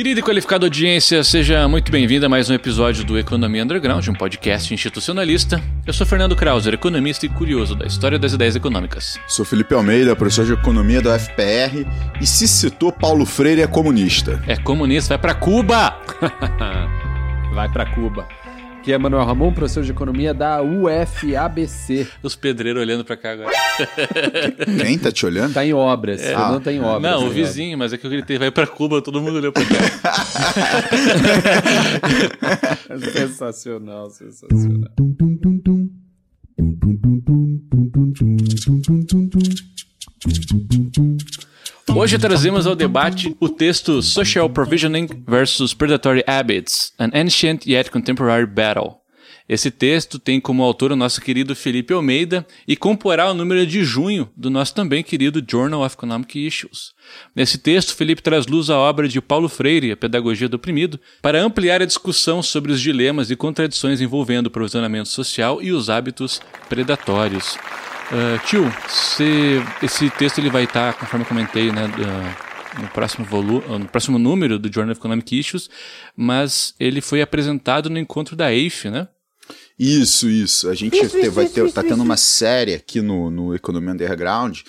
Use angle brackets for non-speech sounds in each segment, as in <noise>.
Querida e qualificada audiência, seja muito bem-vinda a mais um episódio do Economia Underground, um podcast institucionalista. Eu sou Fernando Krauser, economista e curioso da história das ideias econômicas. Sou Felipe Almeida, professor de economia da UFPR, e se citou Paulo Freire é comunista. É comunista, vai pra Cuba! <laughs> vai pra Cuba. Aqui é Manuel Ramon, professor de economia da UFABC. Os pedreiros olhando pra cá agora. Quem tá te olhando? Tá em obras. É. Fernando tá em obras. Não, o né? vizinho, mas é que eu gritei, vai pra Cuba, todo mundo olhou pra cá. sensacional, sensacional. Hoje trazemos ao debate o texto Social Provisioning versus Predatory Habits, An Ancient Yet Contemporary Battle. Esse texto tem como autor o nosso querido Felipe Almeida e comporá o número de junho do nosso também querido Journal of Economic Issues. Nesse texto, Felipe traz luz à obra de Paulo Freire, A Pedagogia do Oprimido, para ampliar a discussão sobre os dilemas e contradições envolvendo o provisionamento social e os hábitos predatórios. Uh, tio, se, esse texto ele vai estar, conforme eu comentei, né, uh, no próximo volume, no próximo número do Journal of Economic Issues, mas ele foi apresentado no encontro da EIF, né? Isso, isso. A gente isso, te, isso, vai ter, isso, tá tendo uma série aqui no, no Economia Underground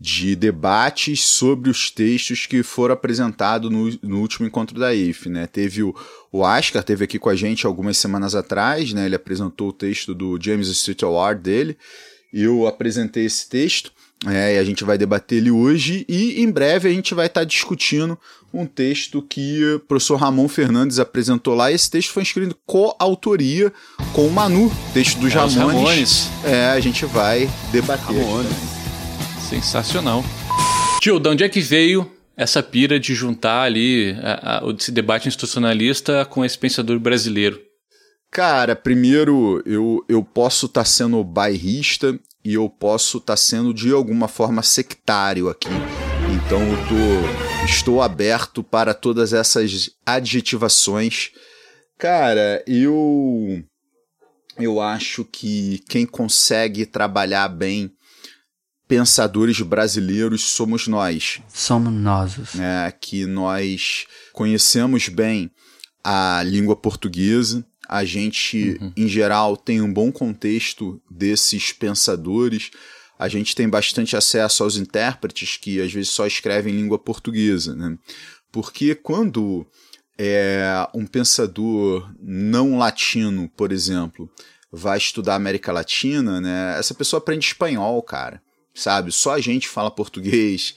de debates sobre os textos que foram apresentados no, no último encontro da EIF, né? Teve o, o Ascar, teve aqui com a gente algumas semanas atrás, né? Ele apresentou o texto do James Street Award dele, eu apresentei esse texto é, e a gente vai debater ele hoje e em breve a gente vai estar tá discutindo um texto que o professor Ramon Fernandes apresentou lá. Esse texto foi escrito coautoria com o Manu, texto dos é, Ramones. Ramones. É, a gente vai debater. Ramones. Sensacional. Tio, de onde é que veio essa pira de juntar ali a, a, esse debate institucionalista com esse pensador brasileiro? Cara, primeiro eu, eu posso estar tá sendo bairrista e eu posso estar tá sendo de alguma forma sectário aqui. Então eu tô, estou aberto para todas essas adjetivações. Cara, eu eu acho que quem consegue trabalhar bem pensadores brasileiros somos nós. Somos nós. É, que nós conhecemos bem a língua portuguesa, a gente, uhum. em geral, tem um bom contexto desses pensadores. A gente tem bastante acesso aos intérpretes que às vezes só escrevem em língua portuguesa, né? Porque quando é, um pensador não latino, por exemplo, vai estudar América Latina, né? Essa pessoa aprende espanhol, cara. Sabe? Só a gente fala português.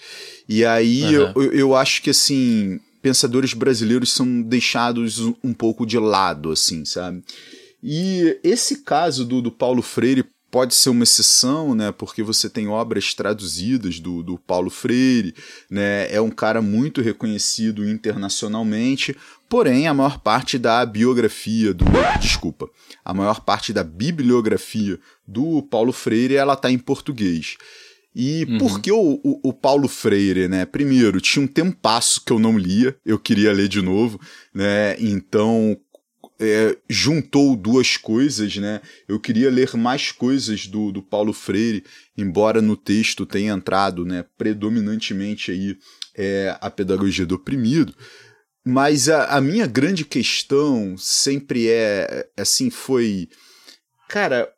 E aí uhum. eu, eu acho que assim pensadores brasileiros são deixados um pouco de lado, assim, sabe? E esse caso do, do Paulo Freire pode ser uma exceção, né? Porque você tem obras traduzidas do, do Paulo Freire, né? É um cara muito reconhecido internacionalmente, porém a maior parte da biografia do, desculpa, a maior parte da bibliografia do Paulo Freire ela está em português. E uhum. por que o, o, o, Paulo Freire, né? Primeiro, tinha um tempasso que eu não lia, eu queria ler de novo, né? Então, é, juntou duas coisas, né? Eu queria ler mais coisas do, do Paulo Freire, embora no texto tenha entrado, né, predominantemente aí é, a pedagogia do oprimido. Mas a, a minha grande questão sempre é, assim, foi, cara,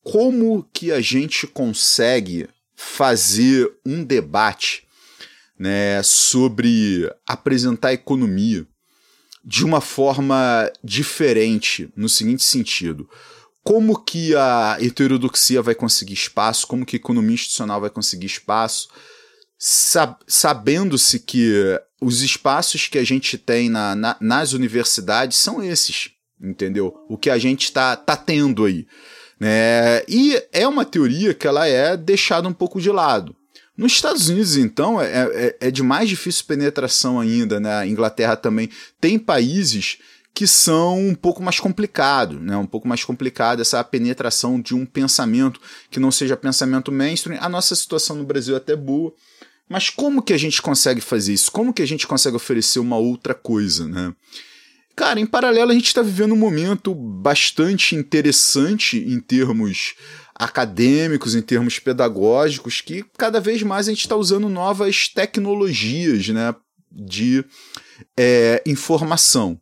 como que a gente consegue fazer um debate né, sobre apresentar a economia de uma forma diferente, no seguinte sentido. Como que a heterodoxia vai conseguir espaço, como que a economia institucional vai conseguir espaço, sab sabendo-se que os espaços que a gente tem na, na, nas universidades são esses, entendeu? O que a gente está tá tendo aí. Né? E é uma teoria que ela é deixada um pouco de lado. Nos Estados Unidos, então, é, é, é de mais difícil penetração ainda. Né? A Inglaterra também tem países que são um pouco mais complicados, né? um pouco mais complicado essa penetração de um pensamento que não seja pensamento mainstream. A nossa situação no Brasil é até boa, mas como que a gente consegue fazer isso? Como que a gente consegue oferecer uma outra coisa? Né? Cara, em paralelo a gente está vivendo um momento bastante interessante em termos acadêmicos, em termos pedagógicos, que cada vez mais a gente está usando novas tecnologias, né, de é informação.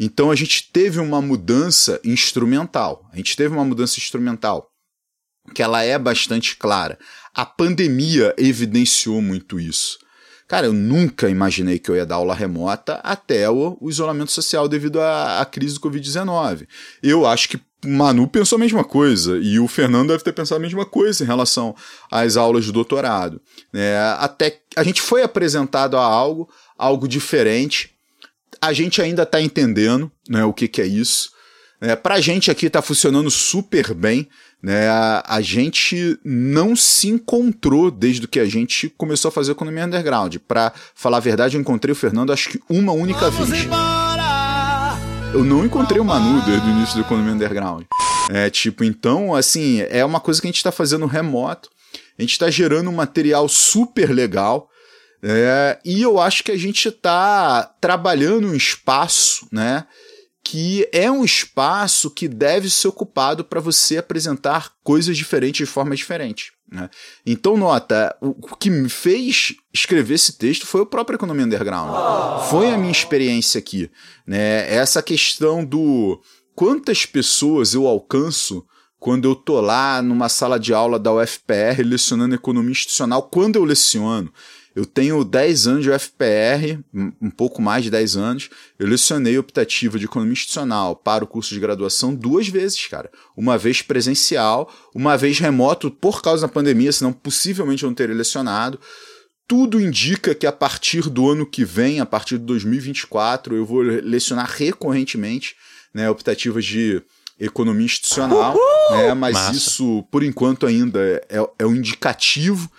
Então a gente teve uma mudança instrumental. A gente teve uma mudança instrumental que ela é bastante clara. A pandemia evidenciou muito isso. Cara, eu nunca imaginei que eu ia dar aula remota até o, o isolamento social devido à, à crise do Covid-19. Eu acho que Manu pensou a mesma coisa e o Fernando deve ter pensado a mesma coisa em relação às aulas de doutorado. É, até a gente foi apresentado a algo, algo diferente. A gente ainda está entendendo né, o que, que é isso. É, Para a gente aqui está funcionando super bem. Né? A, a, gente não se encontrou desde que a gente começou a fazer economia underground. Para falar a verdade, eu encontrei o Fernando acho que uma única Vamos vez. Embora! Eu não encontrei o Manu desde o início do economia underground. É tipo, então, assim, é uma coisa que a gente está fazendo remoto. A gente está gerando um material super legal. É, e eu acho que a gente está trabalhando um espaço, né? Que é um espaço que deve ser ocupado para você apresentar coisas diferentes de forma diferente. Né? Então, nota, o que me fez escrever esse texto foi o próprio Economia Underground. Foi a minha experiência aqui. Né? Essa questão do quantas pessoas eu alcanço quando eu tô lá numa sala de aula da UFPR lecionando economia institucional, quando eu leciono. Eu tenho 10 anos de UFPR, um pouco mais de 10 anos. Eu lecionei optativa de economia institucional para o curso de graduação duas vezes, cara. Uma vez presencial, uma vez remoto por causa da pandemia, senão possivelmente eu não teria lecionado. Tudo indica que a partir do ano que vem, a partir de 2024, eu vou lecionar recorrentemente né, optativas de economia institucional, né, mas Massa. isso, por enquanto, ainda é, é um indicativo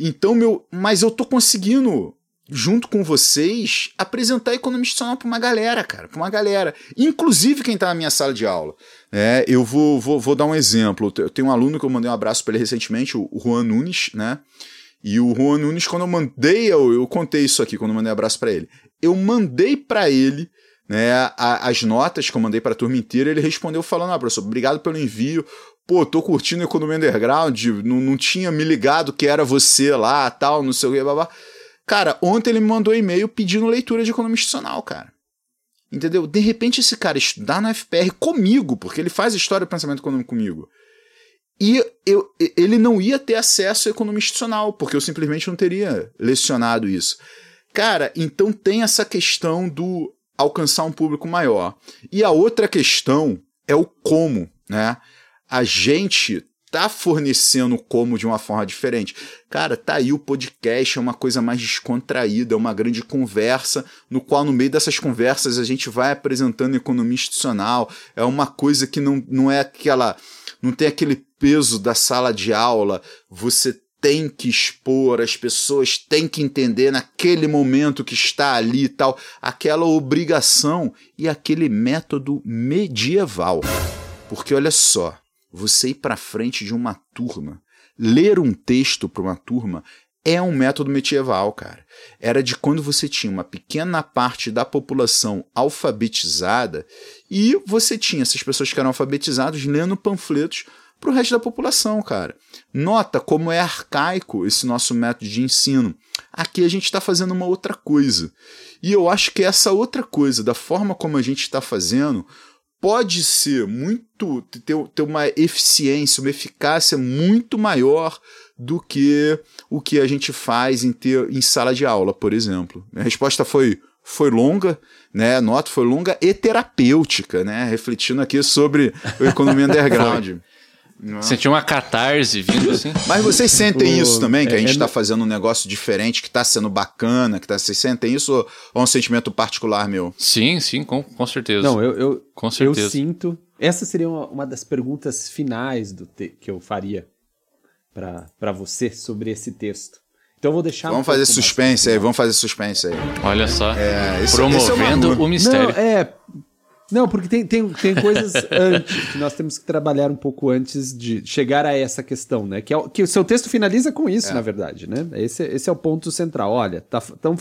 então, meu, mas eu tô conseguindo junto com vocês, apresentar a economia institucional para uma galera, cara, para uma galera, inclusive quem está na minha sala de aula. É, eu vou, vou, vou dar um exemplo. Eu tenho um aluno que eu mandei um abraço para ele recentemente, o Juan Nunes, né? E o Juan Nunes, quando eu mandei, eu, eu contei isso aqui, quando eu mandei um abraço para ele. Eu mandei para ele né, as notas que eu mandei para a turma inteira, ele respondeu falando: ah, professor, obrigado pelo envio pô, tô curtindo Economia Underground, não, não tinha me ligado que era você lá, tal, não sei o que, babá. Cara, ontem ele me mandou e-mail pedindo leitura de economia institucional, cara. Entendeu? De repente esse cara estudar na FPR comigo, porque ele faz história do pensamento econômico comigo. E eu, ele não ia ter acesso à economia institucional, porque eu simplesmente não teria lecionado isso. Cara, então tem essa questão do alcançar um público maior. E a outra questão é o como, né? A gente tá fornecendo como de uma forma diferente. Cara, tá aí o podcast, é uma coisa mais descontraída, é uma grande conversa, no qual no meio dessas conversas a gente vai apresentando economia institucional, é uma coisa que não, não é aquela, não tem aquele peso da sala de aula, você tem que expor, as pessoas têm que entender naquele momento que está ali e tal, aquela obrigação e aquele método medieval. Porque olha só, você ir para frente de uma turma, ler um texto para uma turma é um método medieval, cara. Era de quando você tinha uma pequena parte da população alfabetizada e você tinha essas pessoas que eram alfabetizadas lendo panfletos para o resto da população, cara. Nota como é arcaico esse nosso método de ensino. Aqui a gente está fazendo uma outra coisa. E eu acho que essa outra coisa, da forma como a gente está fazendo, pode ser muito ter, ter uma eficiência, uma eficácia muito maior do que o que a gente faz em, ter, em sala de aula, por exemplo. A resposta foi foi longa, né? A nota foi longa e terapêutica, né? Refletindo aqui sobre o economia <laughs> underground. Não. Sentiu uma catarse vindo assim. Mas vocês sentem o... isso também, que a gente está é, é... fazendo um negócio diferente, que está sendo bacana, que tá, vocês sentem isso ou é um sentimento particular meu? Sim, sim, com, com certeza. Não, eu, eu, com certeza. eu sinto. Essa seria uma, uma das perguntas finais do te, que eu faria para você sobre esse texto. Então eu vou deixar. Vamos um fazer suspense aí, vamos fazer suspense aí. Olha só. É, esse, promovendo esse é o mistério. Não, é, não, porque tem, tem, tem coisas <laughs> antes que nós temos que trabalhar um pouco antes de chegar a essa questão, né? Que, é, que o seu texto finaliza com isso, é. na verdade, né? Esse, esse é o ponto central. Olha, tá, tão,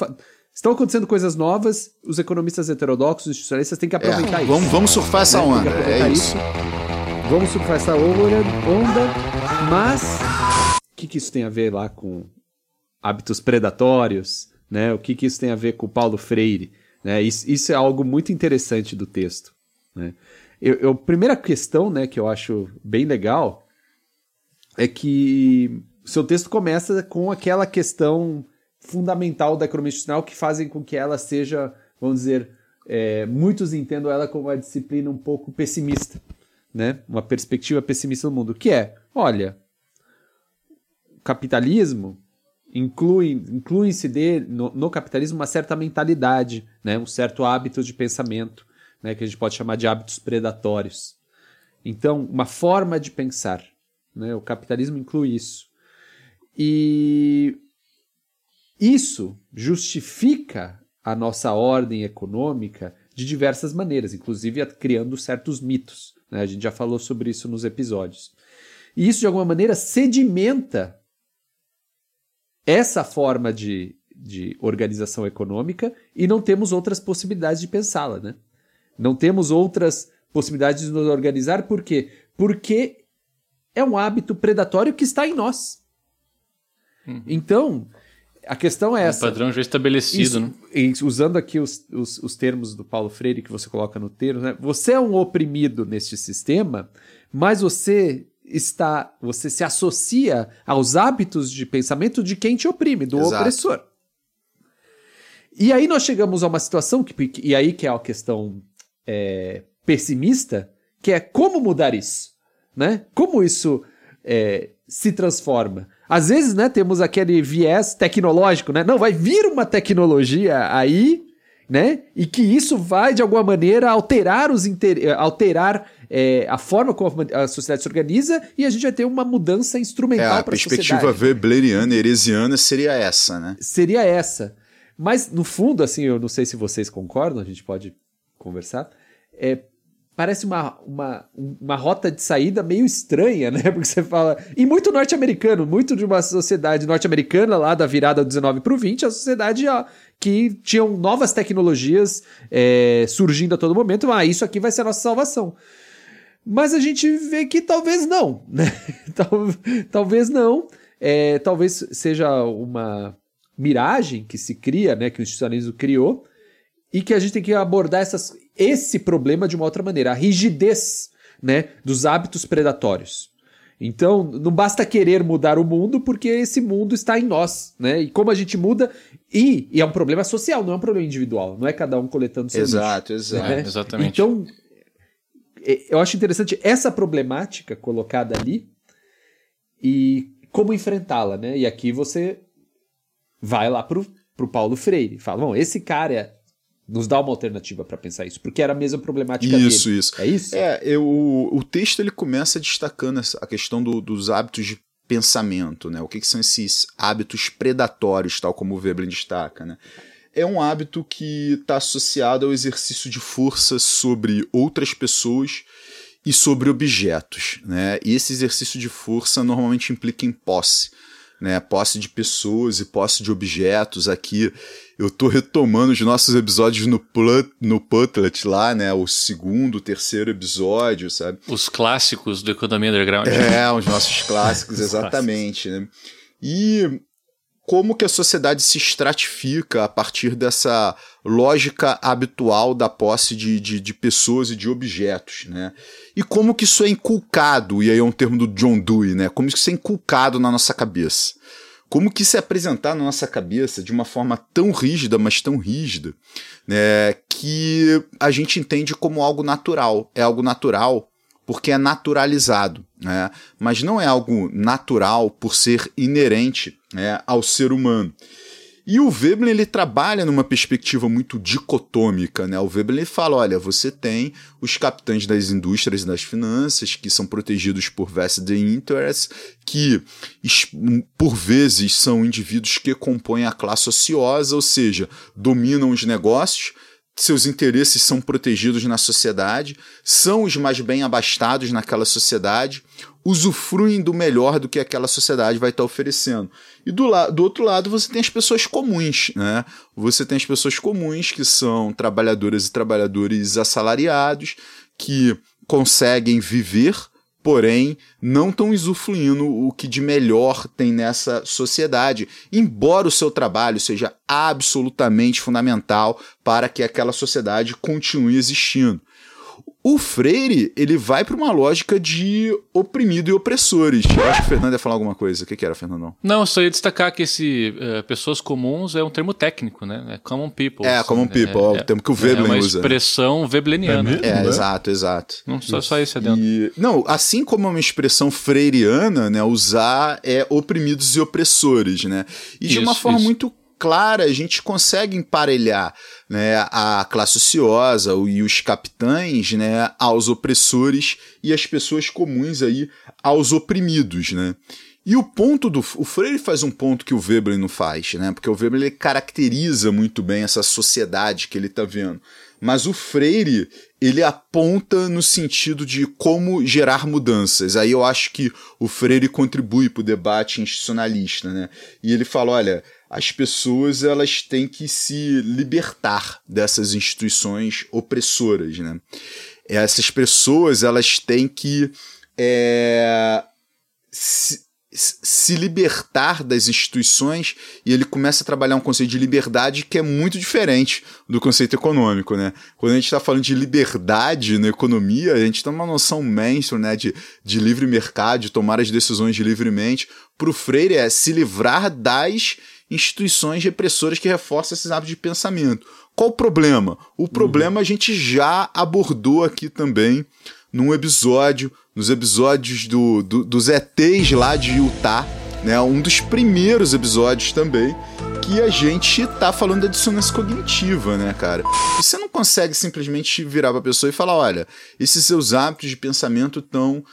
estão acontecendo coisas novas, os economistas heterodoxos, institucionalistas têm que aproveitar é. isso. Vamos, vamos surfar essa onda, é isso. isso. Vamos surfar essa onda, mas o que, que isso tem a ver lá com hábitos predatórios, né? O que, que isso tem a ver com o Paulo Freire? Né? Isso, isso é algo muito interessante do texto. Né? Eu, eu, primeira questão né, que eu acho bem legal é que o seu texto começa com aquela questão fundamental da institucional que fazem com que ela seja, vamos dizer, é, muitos entendam ela como uma disciplina um pouco pessimista, né? uma perspectiva pessimista do mundo, que é, olha, o capitalismo inclui, inclui-se no, no capitalismo uma certa mentalidade, né? um certo hábito de pensamento, né, que a gente pode chamar de hábitos predatórios. Então, uma forma de pensar. Né, o capitalismo inclui isso. E isso justifica a nossa ordem econômica de diversas maneiras, inclusive criando certos mitos. Né? A gente já falou sobre isso nos episódios. E isso, de alguma maneira, sedimenta essa forma de, de organização econômica e não temos outras possibilidades de pensá-la. Né? Não temos outras possibilidades de nos organizar, por quê? Porque é um hábito predatório que está em nós. Uhum. Então, a questão é, é essa. Um padrão já estabelecido, Isso, né? Usando aqui os, os, os, termos do Paulo Freire que você coloca no termo, né? Você é um oprimido neste sistema, mas você está, você se associa aos hábitos de pensamento de quem te oprime, do Exato. opressor. E aí nós chegamos a uma situação que, e aí que é a questão é, pessimista, que é como mudar isso, né? Como isso é, se transforma. Às vezes, né, temos aquele viés tecnológico, né? Não, vai vir uma tecnologia aí, né? E que isso vai, de alguma maneira, alterar os inter... alterar é, a forma como a sociedade se organiza e a gente vai ter uma mudança instrumental é, para a sociedade. A perspectiva webleriana, heresiana seria essa, né? Seria essa. Mas, no fundo, assim, eu não sei se vocês concordam, a gente pode conversar, é, parece uma, uma, uma rota de saída meio estranha, né? <laughs> Porque você fala. E muito norte-americano, muito de uma sociedade norte-americana lá da virada do 19 para o 20, a sociedade ó, que tinham novas tecnologias é, surgindo a todo momento. Ah, isso aqui vai ser a nossa salvação. Mas a gente vê que talvez não, <laughs> né? talvez não. É, talvez seja uma miragem que se cria, né? Que o institucionalismo criou e que a gente tem que abordar essas, esse problema de uma outra maneira, a rigidez né, dos hábitos predatórios. Então, não basta querer mudar o mundo, porque esse mundo está em nós, né? E como a gente muda, e, e é um problema social, não é um problema individual, não é cada um coletando seu Exato, lixo, exato. Né? exatamente. Então, eu acho interessante essa problemática colocada ali e como enfrentá-la, né? E aqui você vai lá pro, pro Paulo Freire, fala, bom, esse cara nos dá uma alternativa para pensar isso, porque era a mesma problemática isso, dele. Isso, É isso? É, eu, o texto ele começa destacando a questão do, dos hábitos de pensamento, né? O que, que, são esses hábitos predatórios, tal como o Veblen destaca, né? É um hábito que está associado ao exercício de força sobre outras pessoas e sobre objetos, né? E esse exercício de força normalmente implica em posse né? Posse de pessoas e posse de objetos aqui. Eu tô retomando os nossos episódios no, Plut, no Putlet lá, né? O segundo, o terceiro episódio, sabe? Os clássicos do Economia Underground. É, os nossos <laughs> clássicos, exatamente, né? E como que a sociedade se estratifica a partir dessa lógica habitual da posse de, de, de, pessoas e de objetos, né? E como que isso é inculcado, e aí é um termo do John Dewey, né? Como isso é inculcado na nossa cabeça. Como que isso é apresentado na nossa cabeça de uma forma tão rígida, mas tão rígida, né? Que a gente entende como algo natural. É algo natural porque é naturalizado, né? mas não é algo natural por ser inerente né, ao ser humano. E o Veblen ele trabalha numa perspectiva muito dicotômica, né? O Veblen fala, olha, você tem os capitães das indústrias e das finanças que são protegidos por vested interests, que por vezes são indivíduos que compõem a classe ociosa, ou seja, dominam os negócios, seus interesses são protegidos na sociedade, são os mais bem abastados naquela sociedade, usufruem do melhor do que aquela sociedade vai estar oferecendo. E do, do outro lado você tem as pessoas comuns, né? Você tem as pessoas comuns que são trabalhadoras e trabalhadores assalariados, que conseguem viver porém não estão usufruindo o que de melhor tem nessa sociedade, embora o seu trabalho seja absolutamente fundamental para que aquela sociedade continue existindo. O Freire, ele vai para uma lógica de oprimido e opressores. Eu acho que o Fernando ia falar alguma coisa. O que, que era, Fernandão? Não, só ia destacar que esse uh, pessoas comuns é um termo técnico, né? É common people. É, assim, common né? people, é, o termo que o Veblen usa. É uma usa. expressão vebleniana. É, é exato, exato. Não só, só isso adentro. E, não, assim como é uma expressão freiriana, né? Usar é oprimidos e opressores, né? E de Isso, uma forma isso. muito clara a gente consegue emparelhar né, a classe ociosa e os capitães né, aos opressores e as pessoas comuns aí aos oprimidos, né? E o ponto do. O Freire faz um ponto que o Veblen não faz, né? Porque o Veblen ele caracteriza muito bem essa sociedade que ele está vendo. Mas o Freire, ele aponta no sentido de como gerar mudanças. Aí eu acho que o Freire contribui para o debate institucionalista, né? E ele fala: olha, as pessoas elas têm que se libertar dessas instituições opressoras, né? Essas pessoas elas têm que é, se, se libertar das instituições e ele começa a trabalhar um conceito de liberdade que é muito diferente do conceito econômico, né? Quando a gente está falando de liberdade na economia, a gente tem uma noção mainstream, né, de, de livre mercado, de tomar as decisões livremente. Para o Freire é se livrar das instituições repressoras que reforçam esses hábitos de pensamento. Qual o problema? O problema a gente já abordou aqui também num episódio, nos episódios do, do, dos ETs lá de Utah, né? Um dos primeiros episódios também, que a gente tá falando da dissonância cognitiva, né, cara? Você não consegue simplesmente virar pra pessoa e falar, olha, esses seus hábitos de pensamento estão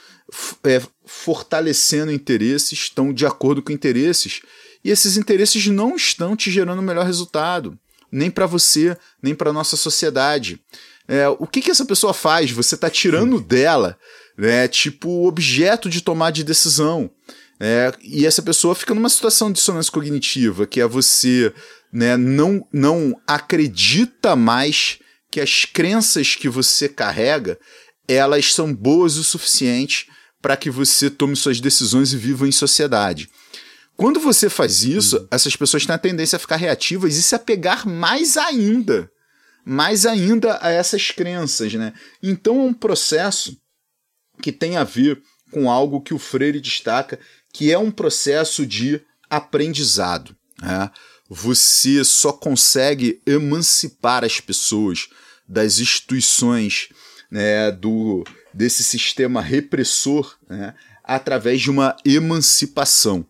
é, fortalecendo interesses, estão de acordo com interesses, e esses interesses não estão te gerando o melhor resultado, nem para você, nem para nossa sociedade. É, o que, que essa pessoa faz? Você está tirando dela, né, tipo, objeto de tomar de decisão. É, e essa pessoa fica numa situação de dissonância cognitiva, que é você né, não, não acredita mais que as crenças que você carrega elas são boas o suficiente para que você tome suas decisões e viva em sociedade. Quando você faz isso, uhum. essas pessoas têm a tendência a ficar reativas e se apegar mais ainda mais ainda a essas crenças, né? Então é um processo que tem a ver com algo que o Freire destaca, que é um processo de aprendizado. Né? Você só consegue emancipar as pessoas das instituições né, do, desse sistema repressor né, através de uma emancipação.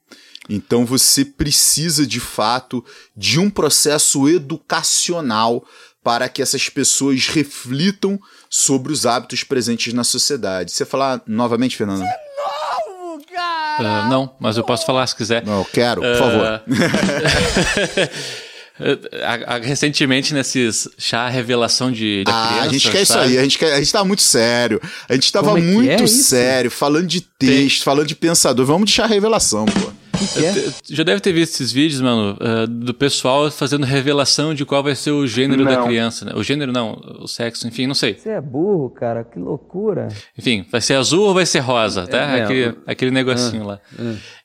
Então você precisa de fato de um processo educacional para que essas pessoas reflitam sobre os hábitos presentes na sociedade. Você falar novamente, Fernando? Você é novo, cara! Uh, não, mas eu posso falar se quiser. Não, eu quero, por uh... favor. <laughs> Recentemente, nesses chá revelação de, de ah, criança, a gente quer sabe? isso aí, a gente, quer, a gente tá muito sério. A gente tava é muito é sério, falando de texto, Tem... falando de pensador. Vamos de chá revelação, pô. Que que é? Já deve ter visto esses vídeos, mano, uh, do pessoal fazendo revelação de qual vai ser o gênero não. da criança, né? O gênero não, o sexo, enfim, não sei. Você é burro, cara, que loucura. Enfim, vai ser azul ou vai ser rosa, tá? É, aquele, aquele negocinho Ah, lá.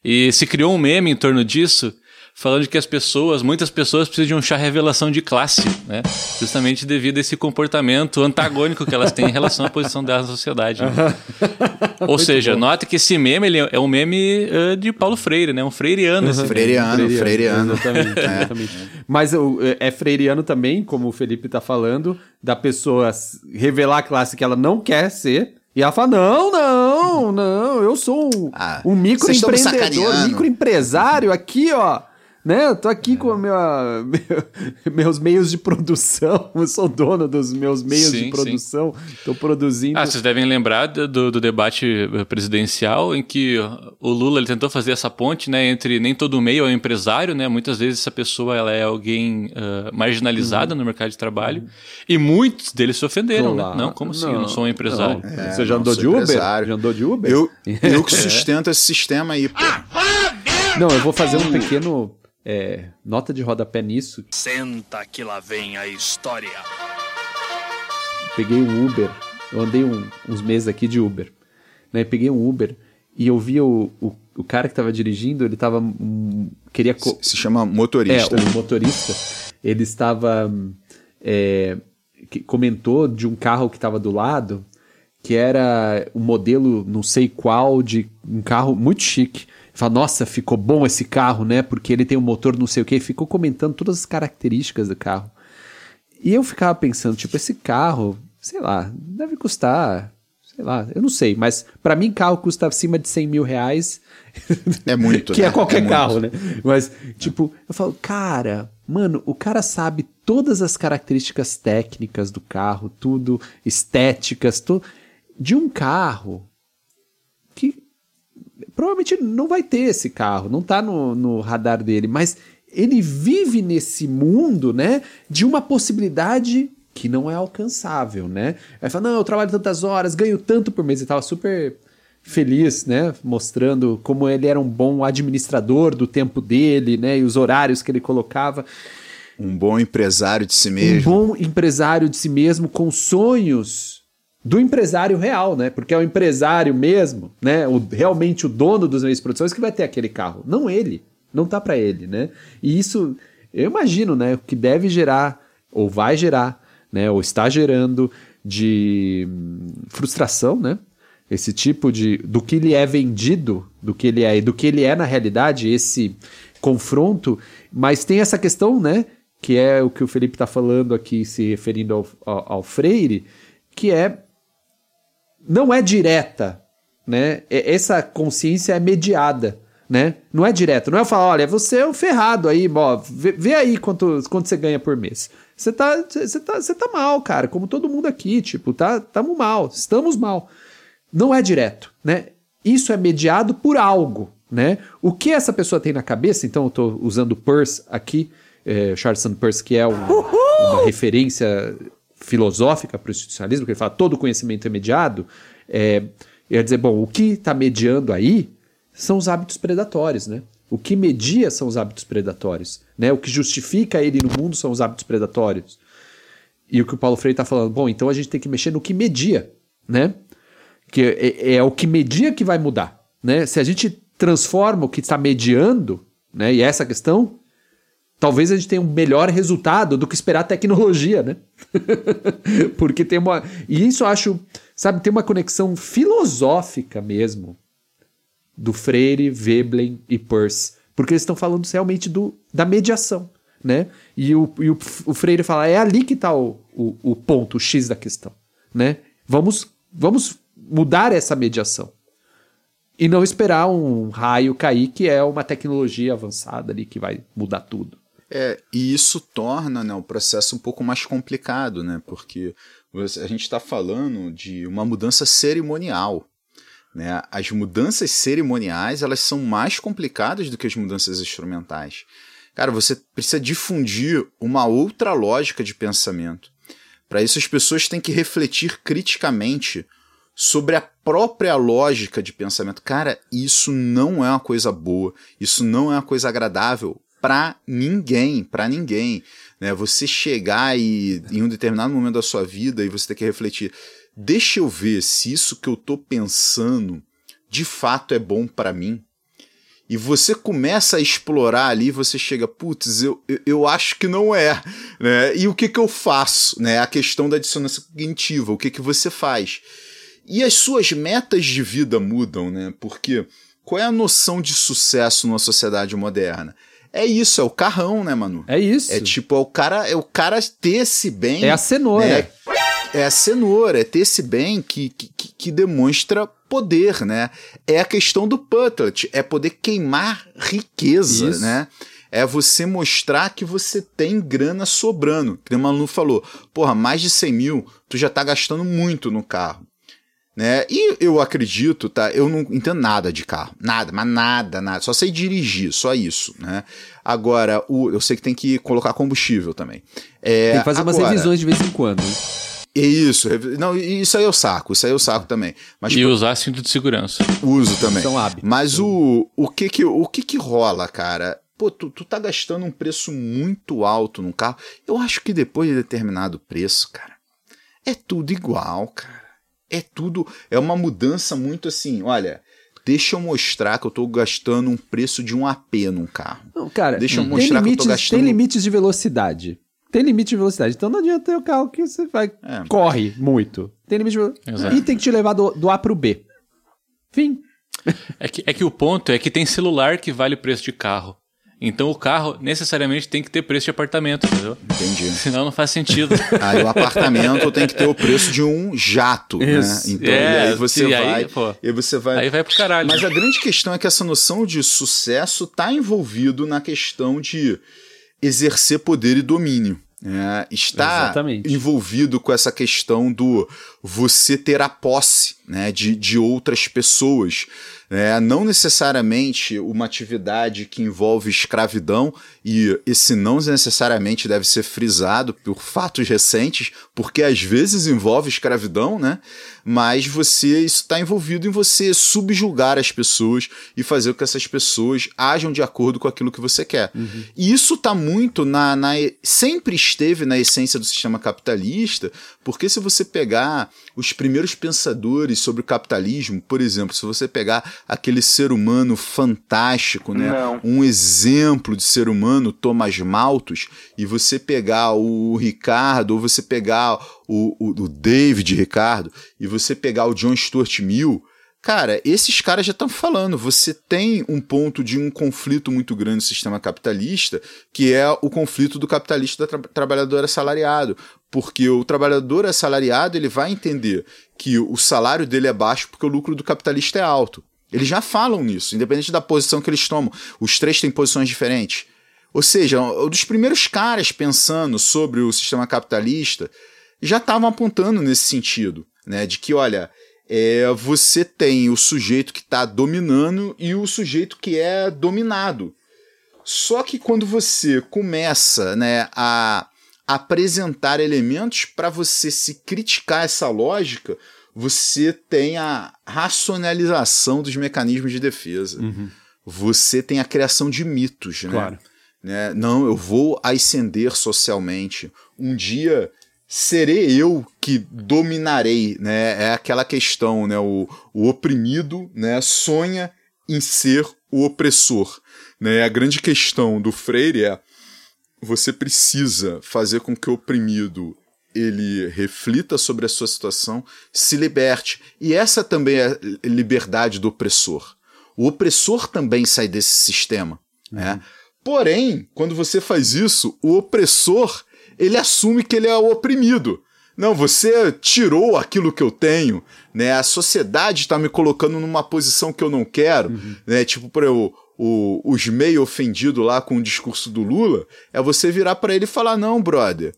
E se criou um meme em torno disso, falando que as pessoas, muitas pessoas precisam de um chá revelação de classe, né? Justamente devido a esse comportamento antagônico que elas têm em relação à posição delas na sociedade. Né? Ou seja, note que esse meme ele é um meme uh, de Paulo Freire, né? Um freiriano. Esse Freiriano, freiriano. Exatamente, exatamente. Mas o- é freiriano também, como o Felipe tá falando, da pessoa revelar a classe que ela não quer ser. E ela fala: não, não, não, eu sou um, Ah, um microempreendedor, microempresário aqui, ó. Né? Eu tô aqui com a minha, <laughs> meus meios de produção. Eu sou dono dos meus meios Sim, de produção. Tô produzindo. Ah, vocês devem lembrar do, do- debate presidencial em que o Lula ele tentou fazer essa ponte, né, entre nem todo meio é um empresário, né? Muitas vezes essa pessoa ela é alguém ah, marginalizada no mercado de trabalho e muitos deles se ofenderam, né? Claro. Não, como assim? Eu não sou um empresário. Não. É, Você já não, andou sou de Uber? empresário. Já andou de Uber? Eu, eu <laughs> que sustento esse sistema aí, pô. Não, eu vou fazer um pequeno é, nota de rodapé nisso. Senta que lá vem a história. Peguei um Uber, eu andei um- uns meses aqui de Uber. né? Peguei um Uber e eu vi o, o, o cara que tava dirigindo, ele tava. hum, queria. co- Se chama motorista. é, o motorista, ele estava. é, que comentou de um carro que estava do lado, que era um modelo não sei qual, de um carro muito chique. Fala, nossa, ficou bom esse carro, né? Porque ele tem um motor não sei o que. Ficou comentando todas as características do carro. E eu ficava pensando, tipo, esse carro, sei lá, deve custar, sei lá, eu não sei, mas pra mim carro custa acima de 100 mil reais. É muito, <laughs> que né? é qualquer É muito. carro, né? Mas, tipo, eu falo, cara, mano, o cara sabe todas as características técnicas do carro, tudo, estéticas, tudo, de um carro provavelmente não vai ter esse carro, não tá no, no radar dele, mas ele vive nesse mundo, né, de uma possibilidade que não é alcançável, né? Aí fala, não, eu trabalho tantas horas, ganho tanto por mês, ele tava super feliz, né, mostrando como ele era um bom administrador do tempo dele, né, e os horários que ele colocava. Um bom empresário de si mesmo. Um bom empresário de si mesmo com sonhos do empresário real, né? Porque é o empresário mesmo, né? O, realmente o dono dos meios de produção que vai ter aquele carro, não ele. Não tá para ele, né? E isso, eu imagino, né? O que deve gerar, ou vai gerar, né? Ou está gerando de hum, frustração, né? Esse tipo de. do que ele é vendido, do que ele é e do que ele é na realidade, esse confronto. Mas tem essa questão, né? Que é o que o Felipe está falando aqui, se referindo ao, ao, ao Freire, que é. Não é direta, né? Essa consciência é mediada, né? Não é direta. Não é eu falar, olha, você é um ferrado aí, ó, vê, vê aí quanto, quanto você ganha por mês. Você tá, você tá, você tá mal, cara, como todo mundo aqui, tipo, tá, tamo mal, estamos mal. Não é direto, né? Isso é mediado por algo, né? O que essa pessoa tem na cabeça, então eu tô usando Peirce aqui, é, Charles Peirce, que é um- uma referência filosófica para o institucionalismo, que ele fala todo conhecimento é mediado, é, ia dizer, bom, o que está mediando aí são os hábitos predatórios, né? O que media são os hábitos predatórios, né? O que justifica ele no mundo são os hábitos predatórios. E o que o Paulo Freire está falando, bom, então a gente tem que mexer no que media, né? Que é, é o que media que vai mudar, né? Se a gente transforma o que está mediando, né? E essa questão, talvez a gente tenha um melhor resultado do que esperar tecnologia, né? <laughs> Porque tem uma. E isso eu acho, sabe, tem uma conexão filosófica mesmo do Freire, Veblen e Peirce. Porque eles estão falando realmente do, da mediação, né? E, o, e o, o Freire fala, é ali que está o, o, o ponto, o X da questão, né? Vamos, vamos mudar essa mediação. E não esperar um raio cair, que é uma tecnologia avançada ali que vai mudar tudo. É, e isso torna né, o processo um pouco mais complicado, né? Porque a gente está falando de uma mudança cerimonial. Né? As mudanças cerimoniais elas são mais complicadas do que as mudanças instrumentais. Cara, você precisa difundir uma outra lógica de pensamento. Para isso, as pessoas têm que refletir criticamente sobre a própria lógica de pensamento. Cara, isso não é uma coisa boa, isso não é uma coisa agradável para ninguém, para ninguém, né? Você chegar e em um determinado momento da sua vida e você ter que refletir, deixa eu ver se isso que eu tô pensando de fato é bom para mim. E você começa a explorar ali, você chega, putz, eu, eu, eu acho que não é, né? E o que que eu faço, né? A questão da dissonância cognitiva, o que que você faz? E as suas metas de vida mudam, né? Porque qual é a noção de sucesso numa sociedade moderna? É isso, é o carrão, né, Manu? É isso. É tipo, é o cara, é o cara ter esse bem. É a cenoura. né? É a cenoura, é ter esse bem que, que, que- que demonstra poder, né? É a questão do Putlet, é poder queimar riqueza, Isso. né? É você mostrar que você tem grana sobrando. Que o Manu falou, porra, mais de 100 mil, tu já tá gastando muito no carro. Né? E eu acredito, tá? Eu não entendo nada de carro, nada, mas nada, nada. Só sei dirigir, só isso, né? Agora, o, eu sei que tem que colocar combustível também. É, Tem que fazer umas agora- revisões de vez em quando. hein? é Isso, não, isso aí eu saco, isso aí eu saco também. Mas E usar cinto de segurança. uso também. São hábitos. Mas o, o que que o que que rola, cara? Pô, tu, tu tá gastando um preço muito alto num carro. Eu acho que depois de determinado preço, cara, é tudo igual, cara. É tudo, é uma mudança muito assim, olha, deixa eu mostrar que eu tô gastando um preço de um AP num carro. Não, cara, Deixa eu tem mostrar que eu limites, tô gastando- tem limites de velocidade. Tem limite de velocidade. Então não adianta ter o carro que você vai. É. Corre muito. Tem limite de velocidade. E tem que te levar do, do A pro B. Fim. É que, é que o ponto é que tem celular que vale o preço de carro. Então o carro necessariamente tem que ter preço de apartamento, entendeu? Entendi. Senão não faz sentido. <laughs> Aí o apartamento tem que ter o preço de um jato, Isso. né? Então É, e aí você e aí, vai, pô, e você vai Aí vai pro caralho. Mas a grande questão é que essa noção de sucesso está envolvido na questão de exercer poder e domínio. né? está Exatamente. envolvido com essa questão do você ter a posse né, de, de outras pessoas. né? não necessariamente uma atividade que envolve escravidão, e esse não necessariamente deve ser frisado por fatos recentes, porque às vezes envolve escravidão, né? mas você isso está envolvido em você subjugar as pessoas e fazer com que essas pessoas ajam de acordo com aquilo que você quer. E isso está muito na, na sempre esteve na essência do sistema capitalista, porque se você pegar os primeiros pensadores sobre o capitalismo, por exemplo, se você pegar aquele ser humano fantástico, né, um exemplo de ser humano, Thomas Malthus, e você pegar o Ricardo, ou você pegar o, o, o David Ricardo, e você pegar o John Stuart Mill, Cara, esses caras já estão falando. Você tem um ponto de um conflito muito grande no sistema capitalista, que é o conflito do capitalista da tra trabalhador assalariado. Porque o trabalhador assalariado ele vai entender que o salário dele é baixo porque o lucro do capitalista é alto. Eles já falam nisso, independente da posição que eles tomam. Os três têm posições diferentes. Ou seja, um dos primeiros caras pensando sobre o sistema capitalista já estavam apontando nesse sentido, né? De que, olha, é, você tem o sujeito que está dominando e o sujeito que é dominado. Só que quando você começa né, a apresentar elementos para você se criticar essa lógica, você tem a racionalização dos mecanismos de defesa. Você tem a criação de mitos, né? Claro. né? Não, eu vou ascender socialmente. Um dia serei eu que dominarei, né? É aquela questão, né? O, o oprimido, né? Sonha em ser o opressor, né? A grande questão do Freire é você precisa fazer com que o oprimido ele reflita sobre a sua situação, se liberte. E essa também é a liberdade do opressor. O opressor também sai desse sistema, né? Porém, quando você faz isso, o opressor ele assume que ele é o oprimido. Não, você tirou aquilo que eu tenho, né? A sociedade está me colocando numa posição que eu não quero, né? Tipo, para o, o, os meio ofendido lá com o discurso do Lula, é você virar para ele e falar: não, brother,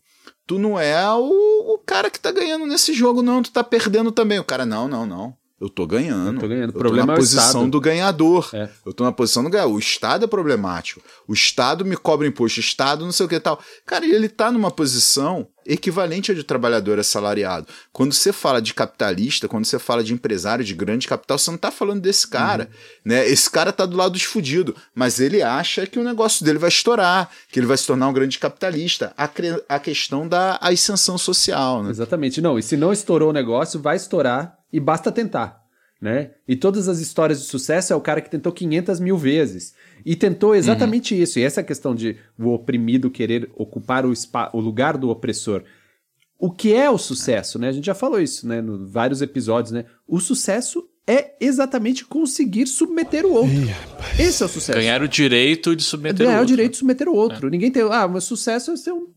tu não é o, o cara que tá ganhando nesse jogo, não, tu tá perdendo também. O cara, não, não, não. Eu tô ganhando. Eu tô ganhando. O Eu problema tô é na o posição Estado. do ganhador. É. Eu tô na posição do ganhador. O Estado é problemático. O Estado me cobra imposto. O Estado não sei o que e tal. Cara, ele tá numa posição equivalente à de trabalhador assalariado. Quando você fala de capitalista, quando você fala de empresário de grande capital, você não tá falando desse cara. Né? Esse cara tá do lado dos fudidos. Mas ele acha que o negócio dele vai estourar, que ele vai se tornar um grande capitalista. A, a questão da ascensão social. Né? Exatamente. Não, e se não estourou o negócio, vai estourar e basta tentar. Né? E todas as histórias de sucesso é o cara que tentou 500 mil vezes. E tentou exatamente isso. E essa questão de o oprimido querer ocupar o, o lugar do opressor. O que é o sucesso, né? A gente já falou isso, né? Em vários episódios, né? O sucesso é exatamente conseguir submeter o outro. Esse é o sucesso. Ganhar o direito de submeter Ganhar o o outro. direito de submeter o outro. Ninguém tem. Ah, mas sucesso é ser um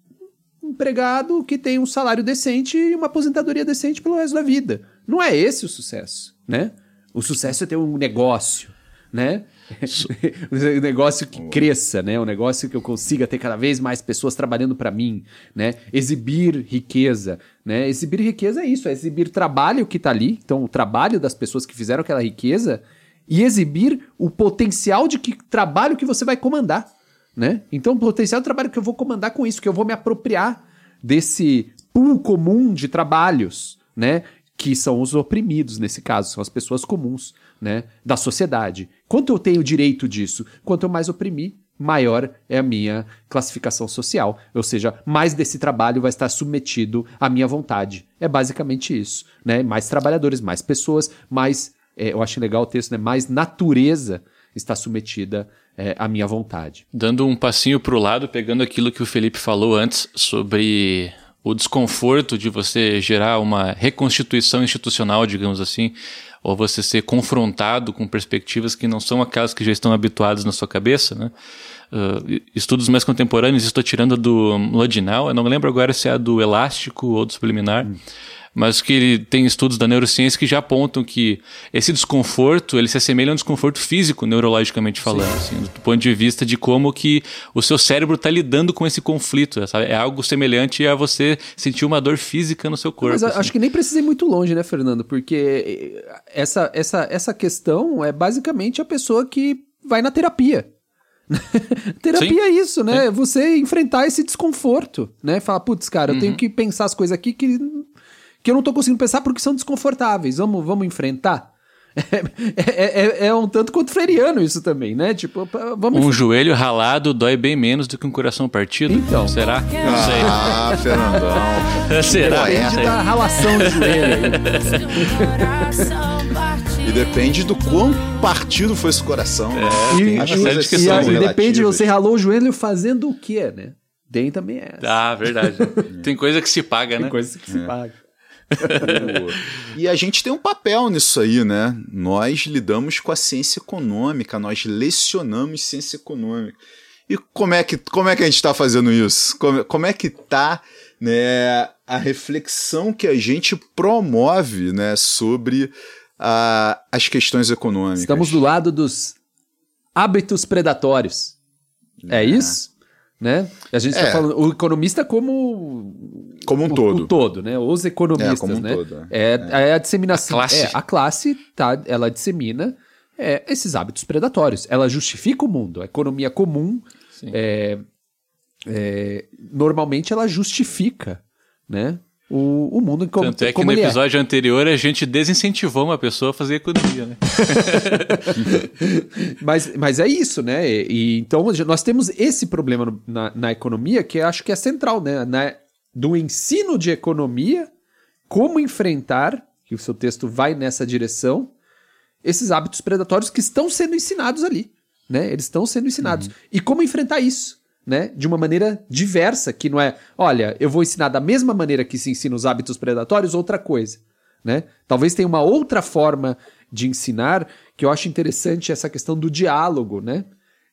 empregado que tem um salário decente e uma aposentadoria decente pelo resto da vida. Não é esse o sucesso, né? O sucesso é ter um negócio, né? <laughs> um negócio que cresça, né? Um negócio que eu consiga ter cada vez mais pessoas trabalhando para mim, né? Exibir riqueza, né? Exibir riqueza é isso, é exibir trabalho que tá ali, então o trabalho das pessoas que fizeram aquela riqueza e exibir o potencial de que trabalho que você vai comandar, né? Então o potencial do trabalho que eu vou comandar com isso, que eu vou me apropriar desse pool comum de trabalhos, né? Que são os oprimidos nesse caso, são as pessoas comuns, né? Da sociedade. Quanto eu tenho direito disso? Quanto eu mais oprimir, maior é a minha classificação social. Ou seja, mais desse trabalho vai estar submetido à minha vontade. É basicamente isso. Né? Mais trabalhadores, mais pessoas, mais. é, eu acho legal o texto, né? Mais natureza está submetida é, à minha vontade. Dando um passinho para o lado, pegando aquilo que o Felipe falou antes sobre o desconforto de você gerar uma reconstituição institucional, digamos assim, ou você ser confrontado com perspectivas que não são aquelas que já estão habituadas na sua cabeça, né? Uh, estudos mais contemporâneos, estou tirando do Lodinal, eu não lembro agora se é do elástico ou do subliminar, hum mas que ele tem estudos da neurociência que já apontam que esse desconforto, ele se assemelha a um desconforto físico, neurologicamente falando, assim, do ponto de vista de como que o seu cérebro está lidando com esse conflito, sabe? É algo semelhante a você sentir uma dor física no seu corpo. Mas assim. acho que nem precisei muito longe, né, Fernando? Porque essa, essa, essa questão é basicamente a pessoa que vai na terapia. <laughs> terapia Sim. é isso, né? Sim. Você enfrentar esse desconforto, né? Falar, putz, cara, eu uhum. tenho que pensar as coisas aqui que que eu não tô conseguindo pensar porque são desconfortáveis. Vamos, vamos enfrentar? <laughs> É, é, é, um tanto quanto freiriano isso também, né? Tipo, vamos. Um joelho ralado dói bem menos do que um coração partido. Então. Será? Não sei. Ah, Fernandão. <laughs> Será? Depende da ralação de joelho. e depende do quão partido foi esse coração. É, e, e, e, e depende, você ralou o joelho fazendo o quê, né? Tem também essa. Ah, verdade. <laughs> Tem coisa que se paga, Tem né? Tem coisa que se é. paga <laughs> e a gente tem um papel nisso aí, né? Nós lidamos com a ciência econômica, nós lecionamos ciência econômica. E como é que, como é que a gente está fazendo isso? Como, como é que está né, a reflexão que a gente promove né, sobre a, as questões econômicas? Estamos do lado dos hábitos predatórios. É, é isso? né? A gente está é. falando o economista como como um o, todo, o todo, né? Os economistas, é, como um né? Todo, é. é. é a disseminação, a classe, é, a classe tá, ela dissemina é, esses hábitos predatórios. Ela justifica o mundo. A economia comum, é, é, normalmente, ela justifica, né? o, o mundo como Tanto é que como no é. episódio é. anterior a gente desincentivou uma pessoa a fazer economia, né? <laughs> mas, mas é isso, né? E, e, então nós temos esse problema na, na economia que acho que é central, né? Na, do ensino de economia, como enfrentar, que o seu texto vai nessa direção, esses hábitos predatórios que estão sendo ensinados ali, né? Eles estão sendo ensinados. Uhum. E como enfrentar isso? né, de uma maneira diversa, que não é, olha, eu vou ensinar da mesma maneira que se ensina os hábitos predatórios outra coisa, né? Talvez tenha uma outra forma de ensinar que eu acho interessante essa questão do diálogo, né?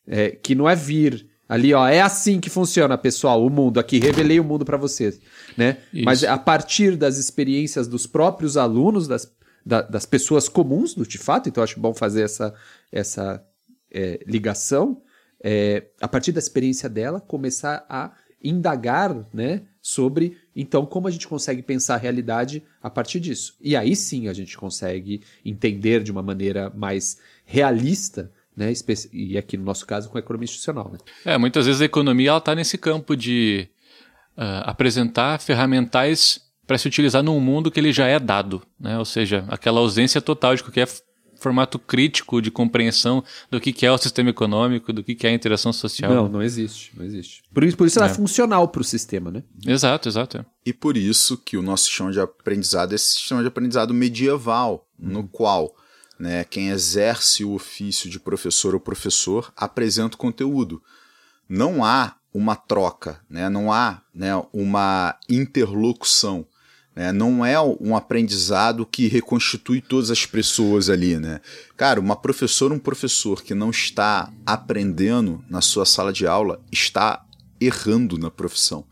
É, que não é vir ali, ó, é assim que funciona, pessoal, o mundo aqui, revelei o mundo para vocês, né? Isso. Mas a partir das experiências dos próprios alunos, das, da, das pessoas comuns, do de fato, então acho bom fazer essa, essa é, ligação, é, a partir da experiência dela, começar a indagar né, sobre, então, como a gente consegue pensar a realidade a partir disso. E aí sim a gente consegue entender de uma maneira mais realista né, e aqui no nosso caso com a economia institucional. Né? É, muitas vezes a economia está nesse campo de uh, apresentar ferramentais para se utilizar num mundo que ele já é dado, né? ou seja, aquela ausência total de qualquer formato crítico de compreensão do que, que é o sistema econômico, do que, que é a interação social. Não, não existe, não existe. Por isso, por isso ela é, é funcional para o sistema, né? Exato, exato. É. E por isso que o nosso sistema de aprendizado é esse sistema de aprendizado medieval, uhum. no qual né, quem exerce o ofício de professor ou professor apresenta o conteúdo. Não há uma troca, né, não há né, uma interlocução. Né? Não é um aprendizado que reconstitui todas as pessoas ali, né? Cara, uma professora, um professor que não está aprendendo na sua sala de aula está errando na profissão.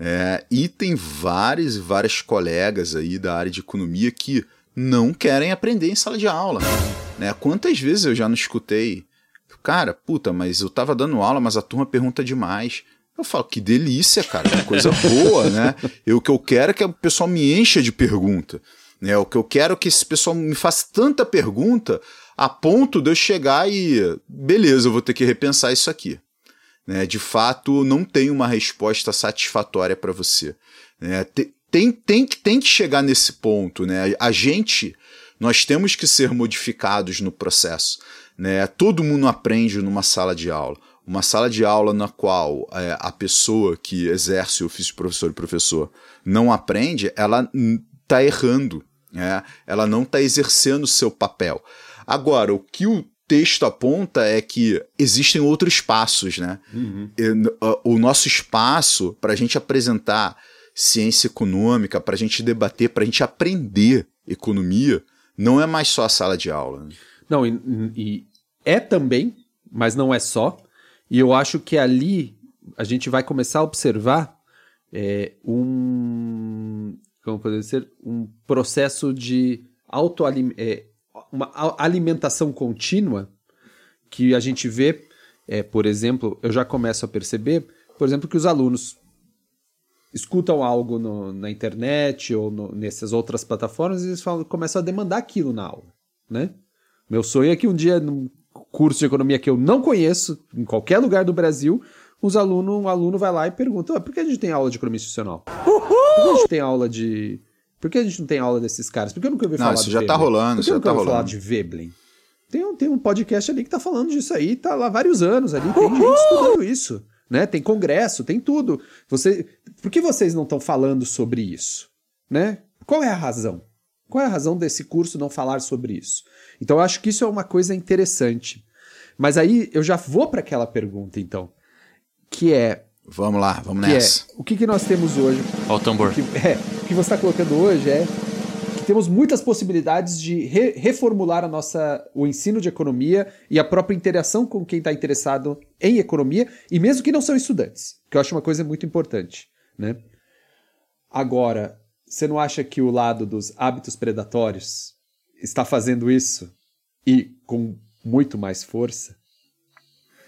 É, e tem várias e várias colegas aí da área de economia que não querem aprender em sala de aula. Né? Quantas vezes eu já não escutei? Cara, puta, mas eu tava dando aula, mas a turma pergunta demais. Eu falo, que delícia, cara, que coisa <laughs> boa, né? Eu, o que eu quero é que o pessoal me encha de pergunta. Né? O que eu quero é que esse pessoal me faça tanta pergunta a ponto de eu chegar e, beleza, eu vou ter que repensar isso aqui. Né? De fato, não tem uma resposta satisfatória para você. Né? Tem, tem, tem que chegar nesse ponto. Né? A gente, nós temos que ser modificados no processo. Né? Todo mundo aprende numa sala de aula uma sala de aula na qual é, a pessoa que exerce o ofício de professor e professor não aprende, ela está errando, né? ela não está exercendo o seu papel. Agora, o que o texto aponta é que existem outros espaços, né? Uhum. O nosso espaço para a gente apresentar ciência econômica, para a gente debater, para a gente aprender economia, não é mais só a sala de aula. Né? Não, e, e é também, mas não é só. E eu acho que ali a gente vai começar a observar é, um como poderia ser um processo de auto é, uma alimentação contínua que a gente vê, é, por exemplo, eu já começo a perceber, por exemplo, que os alunos escutam algo no, na internet ou no, nessas outras plataformas e eles falam, começam a demandar aquilo na aula, né? Meu sonho é que um dia, num curso de economia que eu não conheço, em qualquer lugar do Brasil, os alunos, um aluno vai lá e pergunta: por que a gente tem aula de economia institucional? Uhul! Por que a gente tem aula de. Por que a gente não tem aula desses caras? Por que eu nunca ouvi não, falar isso de já tá Veblen? rolando, Por que eu já nunca tá ouvi falar de Veblen? Tem um, tem um podcast ali que tá falando disso aí, tá lá há vários anos ali, tem gente estudando isso, né? Tem congresso, tem tudo. Você, por que vocês não estão falando sobre isso, né? Qual é a razão? Qual é a razão desse curso não falar sobre isso? Então eu acho que isso é uma coisa interessante. Mas aí eu já vou para aquela pergunta então, que é Vamos lá, vamos que nessa. é o que, que nós temos hoje? Ó o tambor. Que, é, o que você está colocando hoje é temos muitas possibilidades de re- reformular a nossa, o ensino de economia e a própria interação com quem está interessado em economia, e mesmo que não são estudantes, que eu acho uma coisa muito importante. Né? Agora, você não acha que o lado dos hábitos predatórios está fazendo isso e com muito mais força?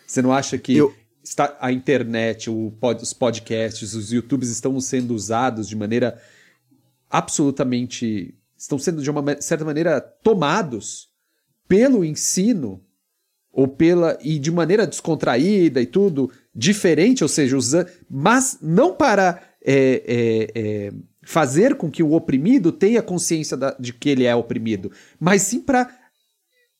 Você não acha que Eu- está a internet, pod- os podcasts, os YouTubes estão sendo usados de maneira absolutamente. Estão sendo, de uma ma- certa maneira, tomados pelo ensino ou pela e de maneira descontraída e tudo diferente, ou seja, usando, mas não para é, é, é, fazer com que o oprimido tenha consciência da- de que ele é oprimido, mas sim para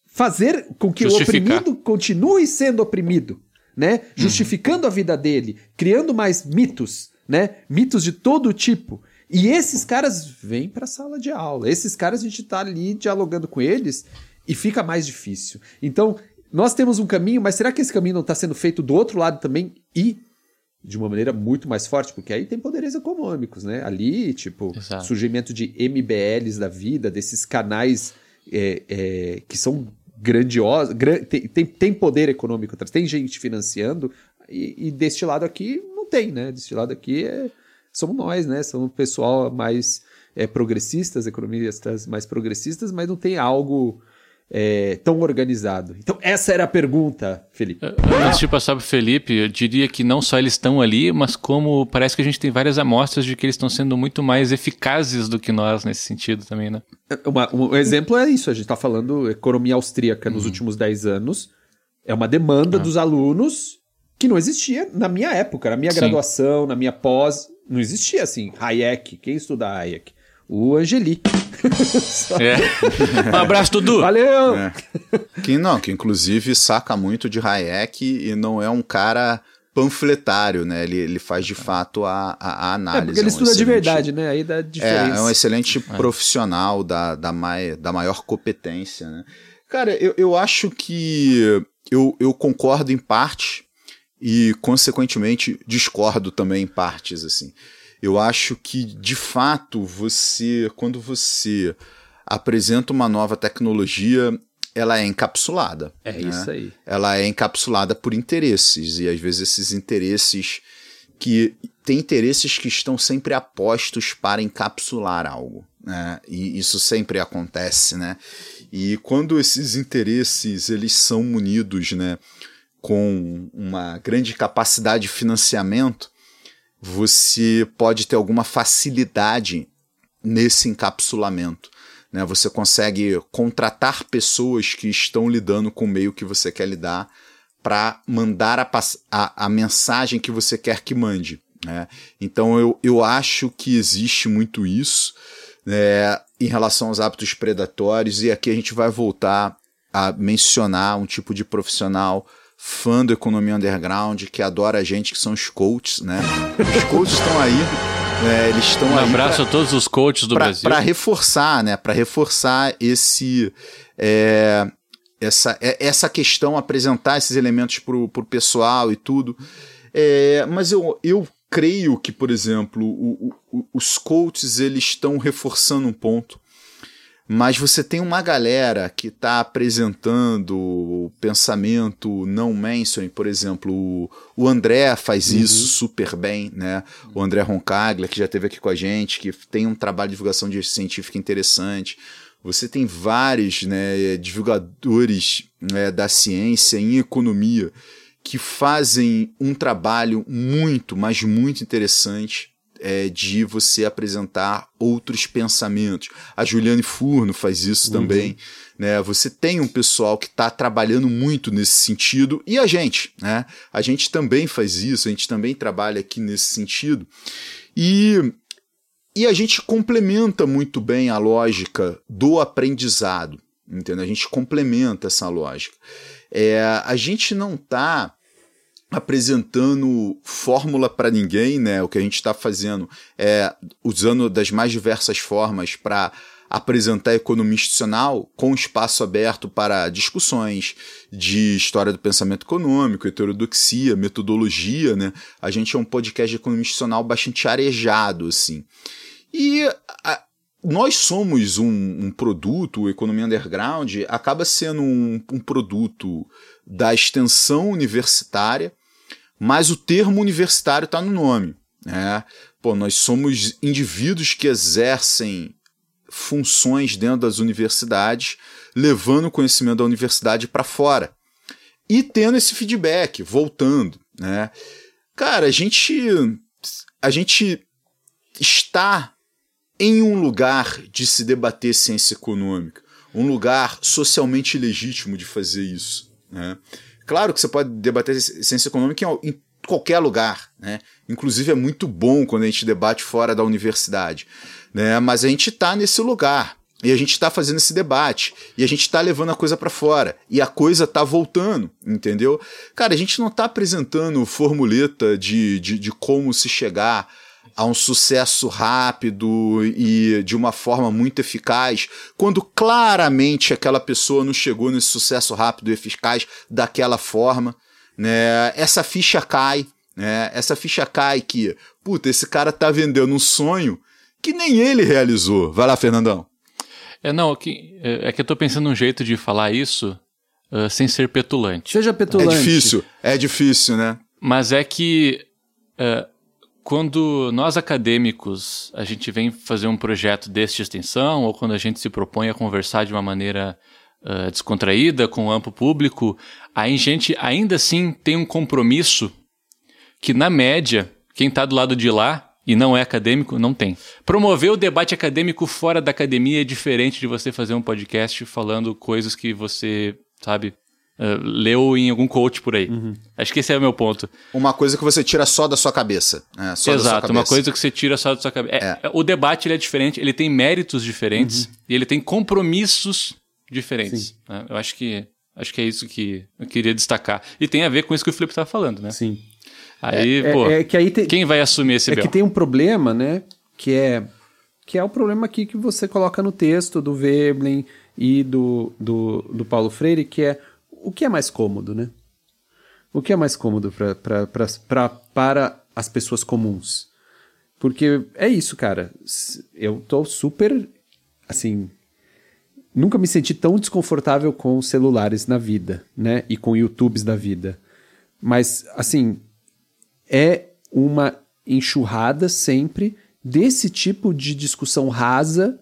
fazer com que Justificar. o oprimido continue sendo oprimido, né? Justificando a vida dele, criando mais mitos, né? Mitos de todo tipo. E esses caras vêm para a sala de aula. Esses caras a gente está ali dialogando com eles e fica mais difícil. Então, nós temos um caminho, mas será que esse caminho não está sendo feito do outro lado também e de uma maneira muito mais forte? Porque aí tem poderes econômicos, né? Ali, tipo, Exato. surgimento de MBLs da vida, desses canais é, é, que são grandiosos, gran- tem, tem, tem poder econômico atrás, tem gente financiando, e, e deste lado aqui não tem, né? Deste lado aqui é, somos nós, né? Somos o pessoal mais é, progressistas, economistas mais progressistas, mas não tem algo é, tão organizado. Então, essa era a pergunta, Felipe. Antes de passar pro Felipe, eu diria que não só eles estão ali, mas como parece que a gente tem várias amostras de que eles estão sendo muito mais eficazes do que nós nesse sentido também, né? Uma- um exemplo é isso, a gente está falando economia austríaca nos últimos 10 anos. É uma demanda dos alunos que não existia na minha época, na minha Sim. graduação, na minha pós. Não existia assim. Hayek, quem estuda Hayek? O Angeli. Só- <laughs> É. Um abraço, Dudu! Valeu! É. Que não, que inclusive saca muito de Hayek e não é um cara panfletário, né? Ele, ele faz de fato a, a, a É, análise. porque ele um estuda de verdade, né? Aí dá diferença. É, é um excelente profissional da, da, mai, da maior competência, né? Cara, eu, eu acho que eu, eu concordo em parte e, consequentemente, discordo também em partes, assim. Eu acho que, de fato, você, quando você apresenta uma nova tecnologia, ela é encapsulada. É né? isso aí. ela é encapsulada por interesses e às vezes esses interesses que tem interesses que estão sempre apostos para encapsular algo, né? E isso sempre acontece, né? E quando esses interesses eles são munidos, né, com uma grande capacidade de financiamento, você pode ter alguma facilidade nesse encapsulamento. Né? Você consegue contratar pessoas que estão lidando com o meio que você quer lidar para mandar a, a, a mensagem que você quer que mande. Né? Então eu, eu acho que existe muito isso né, em relação aos hábitos predatórios, e aqui a gente vai voltar a mencionar um tipo de profissional fã do Economia Underground, que adora a gente, que são os coaches, né? Os coaches estão aí. É, eles estão Um abraço pra- a todos os coaches do pra- Brasil. Pra reforçar, né? Para reforçar esse é, essa, é- essa questão, apresentar esses elementos pro, pro pessoal e tudo. É, mas eu, eu creio que, por exemplo, o- o- o- os coaches eles estão reforçando um ponto. Mas você tem uma galera que está apresentando o pensamento não mainstream, por exemplo, o, o André faz isso super bem, né? O André Roncaglia, que já esteve aqui com a gente, que tem um trabalho de divulgação de científica interessante. Você tem vários né, divulgadores né, da ciência em economia que fazem um trabalho muito, mas muito interessante é, de você apresentar outros pensamentos. A Juliane Furno faz isso também. Né? Você tem um pessoal que está trabalhando muito nesse sentido e a gente, né? A gente também faz isso, a gente também trabalha aqui nesse sentido. E e a gente complementa muito bem a lógica do aprendizado, entendeu? A gente complementa essa lógica. É, a gente não está apresentando fórmula para ninguém, né? O que a gente está fazendo é usando das mais diversas formas para apresentar a economia institucional com espaço aberto para discussões de história do pensamento econômico, heterodoxia, metodologia, né? A gente é um podcast de economia institucional bastante arejado, assim. E a- nós somos um, um produto, o Economia Underground acaba sendo um, um produto da extensão universitária, mas o termo universitário está no nome. Né? Pô, nós somos indivíduos que exercem funções dentro das universidades, levando o conhecimento da universidade para fora e tendo esse feedback, voltando. Né? Cara, a gente, a gente está em um lugar de se debater ciência econômica, um lugar socialmente legítimo de fazer isso. Né? Claro que você pode debater ciência econômica em, em qualquer lugar, né? Inclusive é muito bom quando a gente debate fora da universidade, né? Mas a gente está nesse lugar e a gente está fazendo esse debate e a gente está levando a coisa para fora e a coisa está voltando, entendeu? Cara, a gente não está apresentando formuleta de, de, de como se chegar a um sucesso rápido e de uma forma muito eficaz, quando claramente aquela pessoa não chegou nesse sucesso rápido e eficaz daquela forma, né? Essa ficha cai, né? Essa ficha cai que, puta, esse cara tá vendendo um sonho que nem ele realizou. Vai lá, Fernandão. É, não, que, é, é que eu tô pensando num jeito de falar isso uh, sem ser petulante. Seja petulante. É difícil, é difícil, né? Mas é que uh, quando nós acadêmicos a gente vem fazer um projeto desse de extensão, ou quando a gente se propõe a conversar de uma maneira uh, descontraída com o amplo público, a gente ainda assim tem um compromisso que, na média, quem está do lado de lá e não é acadêmico, não tem. Promover o debate acadêmico fora da academia é diferente de você fazer um podcast falando coisas que você, sabe, uh, leu em algum coach por aí. Acho que esse é o meu ponto. Uma coisa que você tira só da sua cabeça. né? Só da sua Exato, uma cabeça. coisa que você tira só da sua cabeça. É, O debate ele é diferente, ele tem méritos diferentes e ele tem compromissos diferentes. né? Eu acho que acho que é isso que eu queria destacar. E tem a ver com isso que o Felipe estava falando, né? Sim. Aí, É, pô, é que aí tem, quem vai assumir esse é que tem um problema, né? Que é que é o problema aqui que você coloca no texto do Veblen e do, do, do Paulo Freire, que é o que é mais cômodo, né? O que é mais cômodo pra, pra, pra, pra, para as pessoas comuns? Porque é isso, cara. Eu tô super, assim, nunca me senti tão desconfortável com celulares na vida, né? E com YouTubes da vida. Mas, assim, é uma enxurrada sempre desse tipo de discussão rasa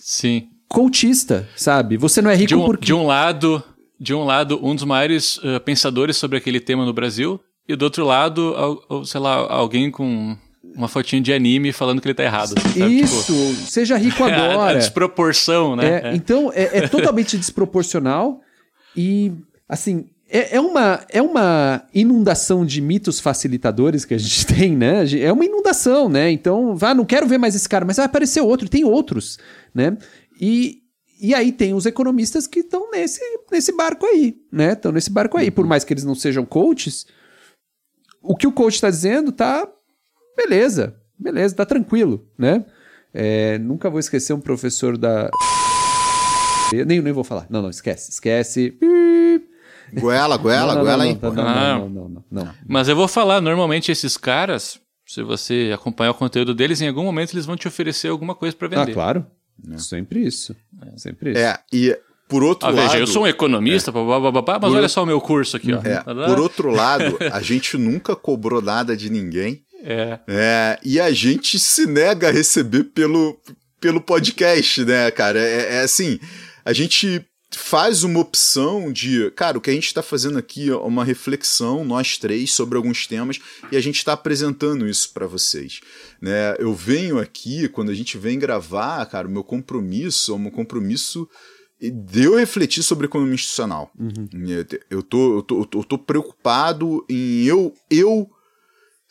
Sim. coachista, sabe? Você não é rico De um, porque... de um lado, de um lado, um dos maiores uh, pensadores sobre aquele tema no Brasil, e do outro lado, al- sei lá, alguém com uma fotinha de anime falando que ele tá errado. sabe? Isso, seja rico Tipo, <laughs> a- a, agora. desproporção, né? É, É. Então, é, é totalmente desproporcional e, assim, é, é uma, é uma inundação de mitos facilitadores que a gente <laughs> tem, né? É uma inundação, né? Então, vá, não quero ver mais esse cara, mas vai aparecer outro, tem outros, né? E, e aí tem os economistas que estão nesse, nesse barco aí, né? Estão nesse barco aí. Por mais que eles não sejam coaches, o que o coach está dizendo tá beleza, beleza, tá tranquilo, né? É, nunca vou esquecer um professor da. Nem, nem vou falar. Não, não, esquece, esquece. Goela, goela, não, não, goela não, aí. não, não, Ah. não, não, não, não. Mas eu vou falar, normalmente esses caras, se você acompanhar o conteúdo deles, em algum momento eles vão te oferecer alguma coisa pra Ah, vender. claro. Sempre isso. Sempre isso. É, e por outro Ah, lado. veja, eu sou um economista, blá, blá, blá, blá, blá, mas Por- olha só o meu curso aqui, ó. É, Tá por outro lado, a gente nunca cobrou nada de ninguém. É. É, e a gente se nega a receber pelo, pelo podcast, né, cara? É, é assim, a gente faz uma opção de, cara, o que a gente está fazendo aqui é uma reflexão, nós três, sobre alguns temas, e a gente está apresentando isso para vocês. Né? Eu venho aqui, quando a gente vem gravar, cara, o meu compromisso é um compromisso de eu refletir sobre economia institucional. Eu, tô, eu, tô, eu tô- eu tô preocupado em eu, eu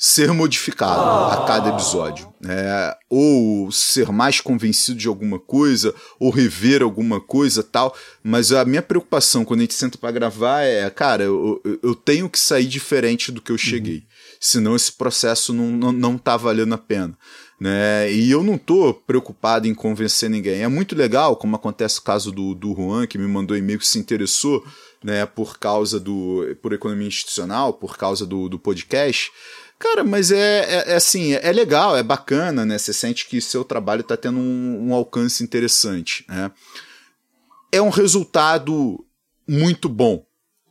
ser modificado a cada episódio. né? ou ser mais convencido de alguma coisa, ou rever alguma coisa tal. Mas a minha preocupação quando a gente senta para gravar é, cara, eu, eu- tenho que sair diferente do que eu cheguei. Senão esse processo não, não, não tá valendo a pena. Né? E eu não tô preocupado em convencer ninguém. É muito legal, como acontece o caso do, do Juan, que me mandou e-mail que se interessou né, por causa do. por economia institucional, por causa do, do podcast. Cara, mas é, é, é assim, é legal, é bacana, né? Você sente que seu trabalho está tendo um, um alcance interessante, né? É um resultado muito bom,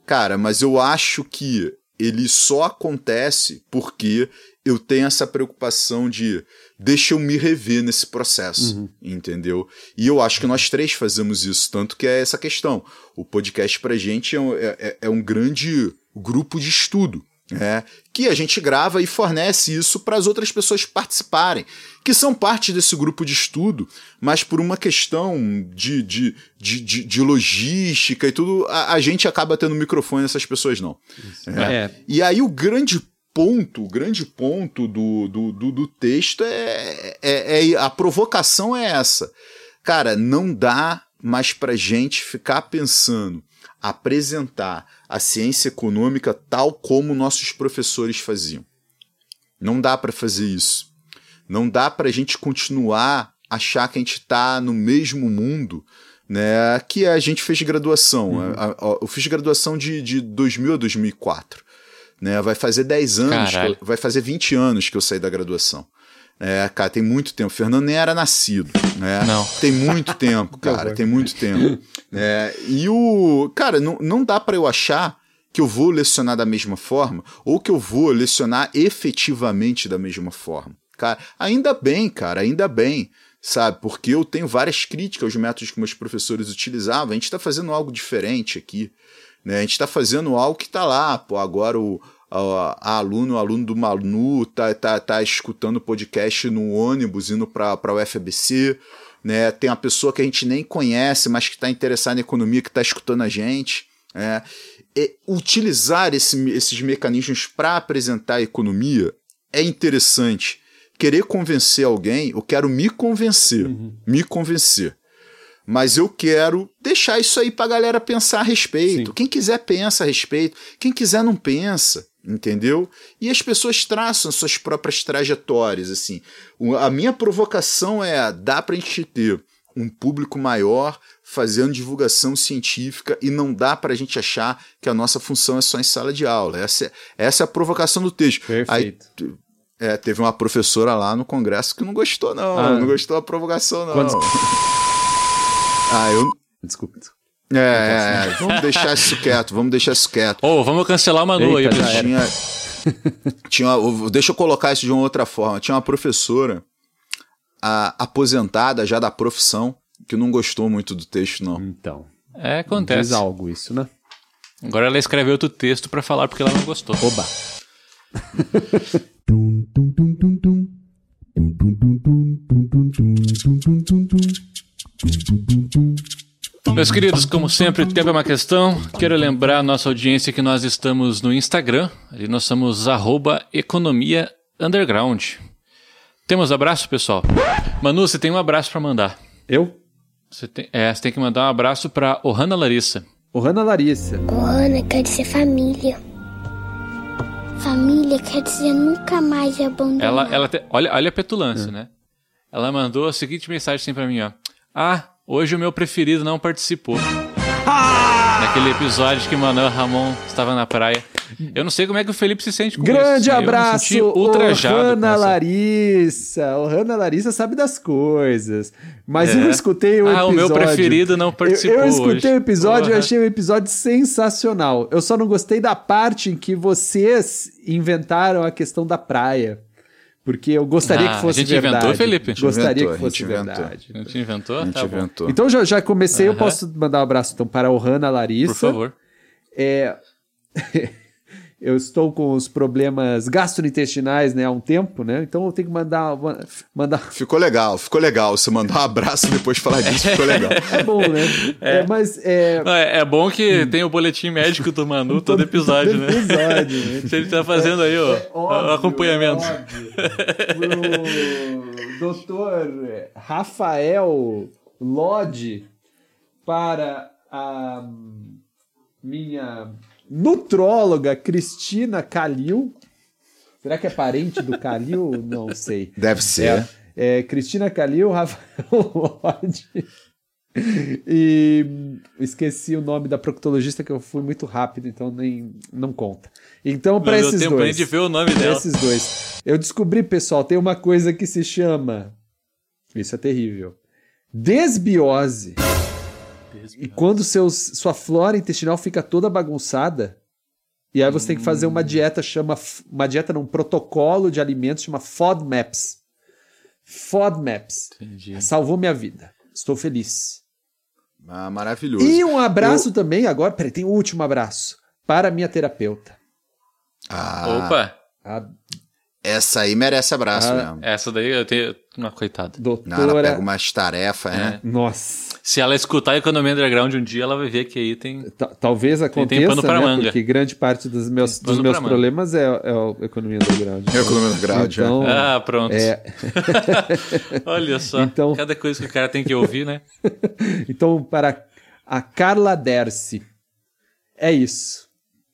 cara, mas eu acho que ele só acontece porque eu tenho essa preocupação de deixa eu me rever nesse processo, entendeu? E eu acho que nós três fazemos isso, tanto que é essa questão. O podcast pra gente é um, é- é- é um grande grupo de estudo. É, que a gente grava e fornece isso para as outras pessoas participarem, que são parte desse grupo de estudo, mas por uma questão de, de, de, de, de logística e tudo, a, a gente acaba tendo microfone, essas pessoas não. É. É. E aí o grande ponto, o grande ponto do, do, do, do texto é, é, é- A provocação é essa. Cara, não dá mais pra gente ficar pensando, apresentar a ciência econômica tal como nossos professores faziam. Não dá pra fazer isso. Não dá pra gente continuar a achar que a gente tá no mesmo mundo né, que a gente fez graduação. A- a- eu fiz graduação de, de 2000 a 2004 né? Vai fazer 10 anos, eu- vai fazer 20 anos que eu saí da graduação. É, cara, tem muito tempo. O Fernando nem era nascido, né? Não. Tem muito tempo, <laughs> cara, tem muito tempo. É, e o. Cara, não, não dá pra eu achar que eu vou lecionar da mesma forma ou que eu vou lecionar efetivamente da mesma forma. Cara, ainda bem, cara, ainda bem, sabe? Porque eu tenho várias críticas aos métodos que meus professores utilizavam. A gente está fazendo algo diferente aqui. Né? A gente está fazendo algo que está lá, pô, agora o a, a aluno, aluno do Manu tá, tá, tá escutando podcast no ônibus indo para o FBC, né? Tem uma pessoa que a gente nem conhece, mas que está interessada em economia, que está escutando a gente. né? E utilizar esse- esses mecanismos para apresentar a economia é interessante. Querer convencer alguém, eu quero me convencer, me convencer. Mas eu quero deixar isso aí pra galera pensar a respeito. Sim. Quem quiser pensa a respeito, quem quiser não pensa, entendeu? E as pessoas traçam suas próprias trajetórias, assim. A minha provocação é, dá pra gente ter um público maior fazendo divulgação científica e não dá pra gente achar que a nossa função é só em sala de aula. Essa é, essa é a provocação do texto. Aí, Perfeito. é, teve uma professora lá no congresso que não gostou, não. Ah. não gostou da provocação, não. Quantos- Ah, eu. Desculpa. desculpa. É, é, vamos deixar isso quieto, vamos deixar isso quieto. Ô, vamos cancelar o Manu aí, já. Tinha, tinha, uma- deixa eu colocar isso de uma outra forma. Tinha uma professora a- aposentada já da profissão que não gostou muito do texto, não. Então, É, diz acontece. algo isso, né? Agora ela escreveu outro texto pra falar porque ela não gostou. Oba. <laughs> Meus queridos, como sempre, tempo é uma questão. Quero lembrar a nossa audiência que nós estamos no Instagram. Ali nós somos arroba economia underground. Temos abraço, pessoal? Manu, você tem um abraço pra mandar. Eu? Você tem, é, você tem que mandar um abraço pra Ohana Larissa. Ohana Larissa. Ohana quer dizer família. Família quer dizer nunca mais abandonar. Ela, ela te- olha, olha a petulância, né? Ela mandou a seguinte mensagem assim pra mim, ó. Ah, hoje o meu preferido não participou. Naquele episódio que Manuel Ramon estava na praia. Eu não sei como é que o Felipe se sente com isso. Grande Eu me abraço, essa- Larissa. Ohana Larissa sabe das coisas. Mas É. eu escutei o Ah, episódio. o meu preferido não Eu- participou Eu, escutei hoje. o episódio e Porra. achei o episódio sensacional. Eu só não gostei da parte em que vocês inventaram a questão da praia. Porque eu gostaria Ah, que fosse a gente verdade. inventou, Felipe? A gente Gostaria inventou, que a fosse gente inventou. verdade. A gente inventou? A gente Tá bom. inventou. Então já, já comecei, eu posso mandar um abraço então para a Ohana Larissa. Por favor. É, <laughs> eu estou com os problemas gastrointestinais né, há um tempo, né? Então eu tenho que mandar. mandar... <laughs> Ficou legal, ficou legal. Você mandar um abraço e depois falar disso, ficou legal. <laughs> É bom, né? É, mas é. Não, é, é bom que tem o boletim médico do Manu <laughs> todo episódio, todo né? episódio, né? Se ele tá fazendo aí, ó, É o óbvio, acompanhamento. é óbvio. Pro doutor Rafael Lodge para a minha nutróloga Cristina Calil. Será que é parente do Calil? Não sei. Deve ser. É, é, Cristina Calil, Rafael <laughs> Lodge. E esqueci o nome da proctologista que eu fui muito rápido, então nem não conta. Então, para esses tempo dois. de ver o nome <laughs> dela. esses dois. Eu descobri, pessoal, tem uma coisa que se chama. Isso é terrível. Desbiose. E quando seus, sua flora intestinal fica toda bagunçada, e aí você tem que fazer Hum. uma dieta, chama. Uma dieta num protocolo de alimentos, chama FODMAPs. FODMAPs. Entendi. Salvou minha vida. Estou feliz. Ah, maravilhoso. E um abraço também, agora, peraí, tem um último abraço. Para a minha terapeuta. Ah, Opa, A essa aí merece abraço Ah, mesmo. essa daí eu tenho. Uma coitada. Não, ela doutora. pega umas tarefas, né? Nossa. Se ela escutar a Economia Underground um dia, ela vai ver que aí tem. Ta- Talvez aconteça, tem pano pra né? manga. Porque grande parte dos meus, dos meus problemas é, é a economia underground. É a economia underground, Então, Ah, pronto. é, <laughs> Olha só. Então- Cada coisa que o cara tem que ouvir, né? <laughs> então, para a Carla Derce, é isso.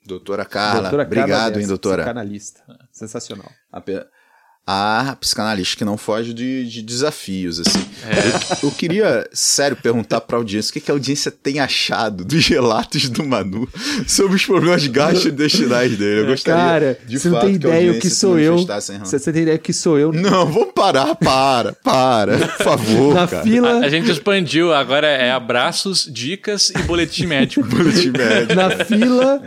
Doutora Carla, Doutora Carla obrigado, Derce, hein, doutora. Psicanalista. Sensacional. A, pe- a psicanalista que não foge de, de desafios, assim. É. Eu, eu queria, sério, perguntar pra audiência o que, que a audiência tem achado dos relatos do Manu sobre os problemas gastrointestinais dele. Eu gostaria, Cara, de você não tem que a ideia o que sou eu. Você, você tem ideia o que sou eu Não, vamos parar, para, para, <laughs> por favor, na cara. fila. A gente expandiu, agora é abraços, dicas e boletim médico. Boletim médico. na fila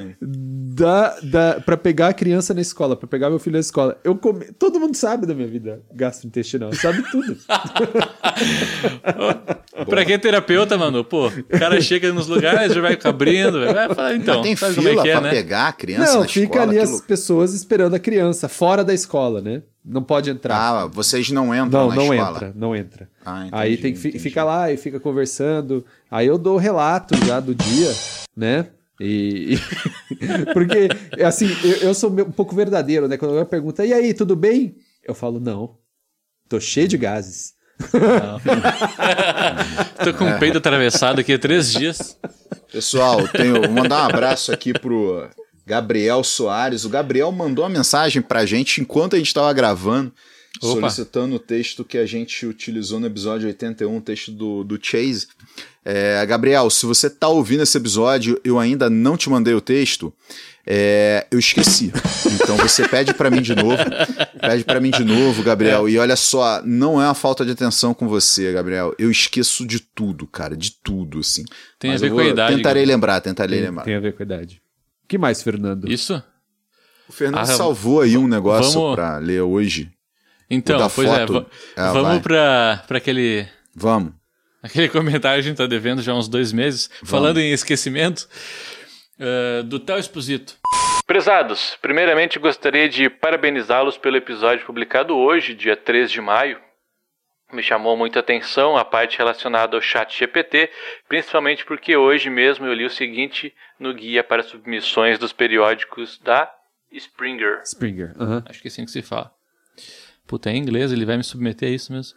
da, da, pra pegar a criança na escola, pra pegar meu filho na escola. Eu come... Todo mundo sabe da minha vida gastrointestinal, sabe tudo. <laughs> pra que terapeuta, mano? Pô, o cara chega nos lugares, já vai abrindo, vai falar, então, Mas tem sabe fila como é que é, pra né? pegar a criança Não, na fica escola? ali as louco. pessoas esperando a criança, fora da escola, né? Não pode entrar. Ah, vocês não entram não, na não escola. entra, não entra. Ah, entendi, aí tem que fi- entendi. fica lá e fica conversando. Aí eu dou o relato já do dia, né? E. <laughs> Porque, assim, eu, eu sou um pouco verdadeiro, né? Quando alguém pergunta, e aí, tudo bem? Eu falo, não. Tô cheio de gases. <laughs> Tô com o peito atravessado aqui há três dias. Pessoal, tenho, vou mandar um abraço aqui pro Gabriel Soares. O Gabriel mandou uma mensagem pra gente enquanto a gente estava gravando, Opa. solicitando o texto que a gente utilizou no episódio 81, o texto do, do Chase. É, Gabriel, se você tá ouvindo esse episódio, eu ainda não te mandei o texto. é, eu esqueci. Então você pede pra mim de novo. Pede pra mim de novo, Gabriel. E olha só, não é uma falta de atenção com você, Gabriel. Eu esqueço de tudo, cara, de tudo, assim. Tem a Mas ver eu com a idade, Tentarei Gabriel. lembrar, tentarei lembrar. Tem a ver com a idade. O que mais, Fernando? Isso? O Fernando Ah, salvou aí um negócio vamos- pra ler hoje. Então, pois é, foto. Ah, vamos pra aquele, Vamos. aquele <laughs> comentário que a gente tá devendo já há uns dois meses, falando em esquecimento, eh, do Theo Exposito. Prezados, primeiramente gostaria de parabenizá-los pelo episódio publicado hoje, dia 3 de maio. Me chamou muita atenção a parte relacionada ao chat GPT, principalmente porque hoje mesmo eu li o seguinte no guia para submissões dos periódicos da Springer. Springer. aham. Acho que é assim que se fala. Puta, é em inglês, ele vai me submeter a isso mesmo.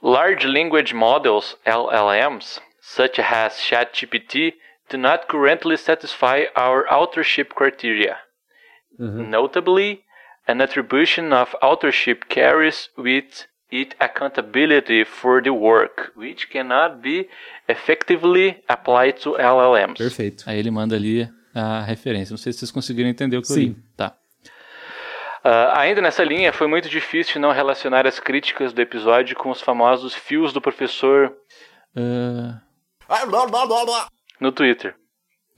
Large language models, LLMs, such as ChatGPT, do not currently satisfy our authorship criteria. Notably, an attribution of authorship carries with it accountability for the work, which cannot be effectively applied to LLMs. Perfeito. Aí ele manda ali a referência. Não sei se vocês conseguiram entender o que eu Sim. li. Tá. Ah, ainda nessa linha, foi muito difícil não relacionar as críticas do episódio com os famosos fios do professor ah, no Twitter.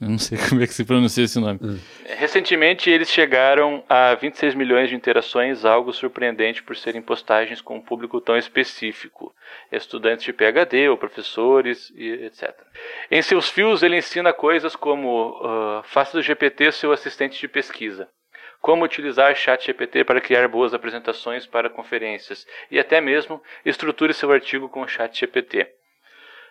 Eu não sei <laughs> como é que se pronuncia esse nome. Recentemente, eles chegaram a 26 milhões de interações, algo surpreendente por serem postagens com um público tão específico. Estudantes de PhD ou professores, e etc. Em seus fios, ele ensina coisas como ah, faça do GPT seu assistente de pesquisa, como utilizar chat GPT para criar boas apresentações para conferências e até mesmo estruture seu artigo com o chat GPT.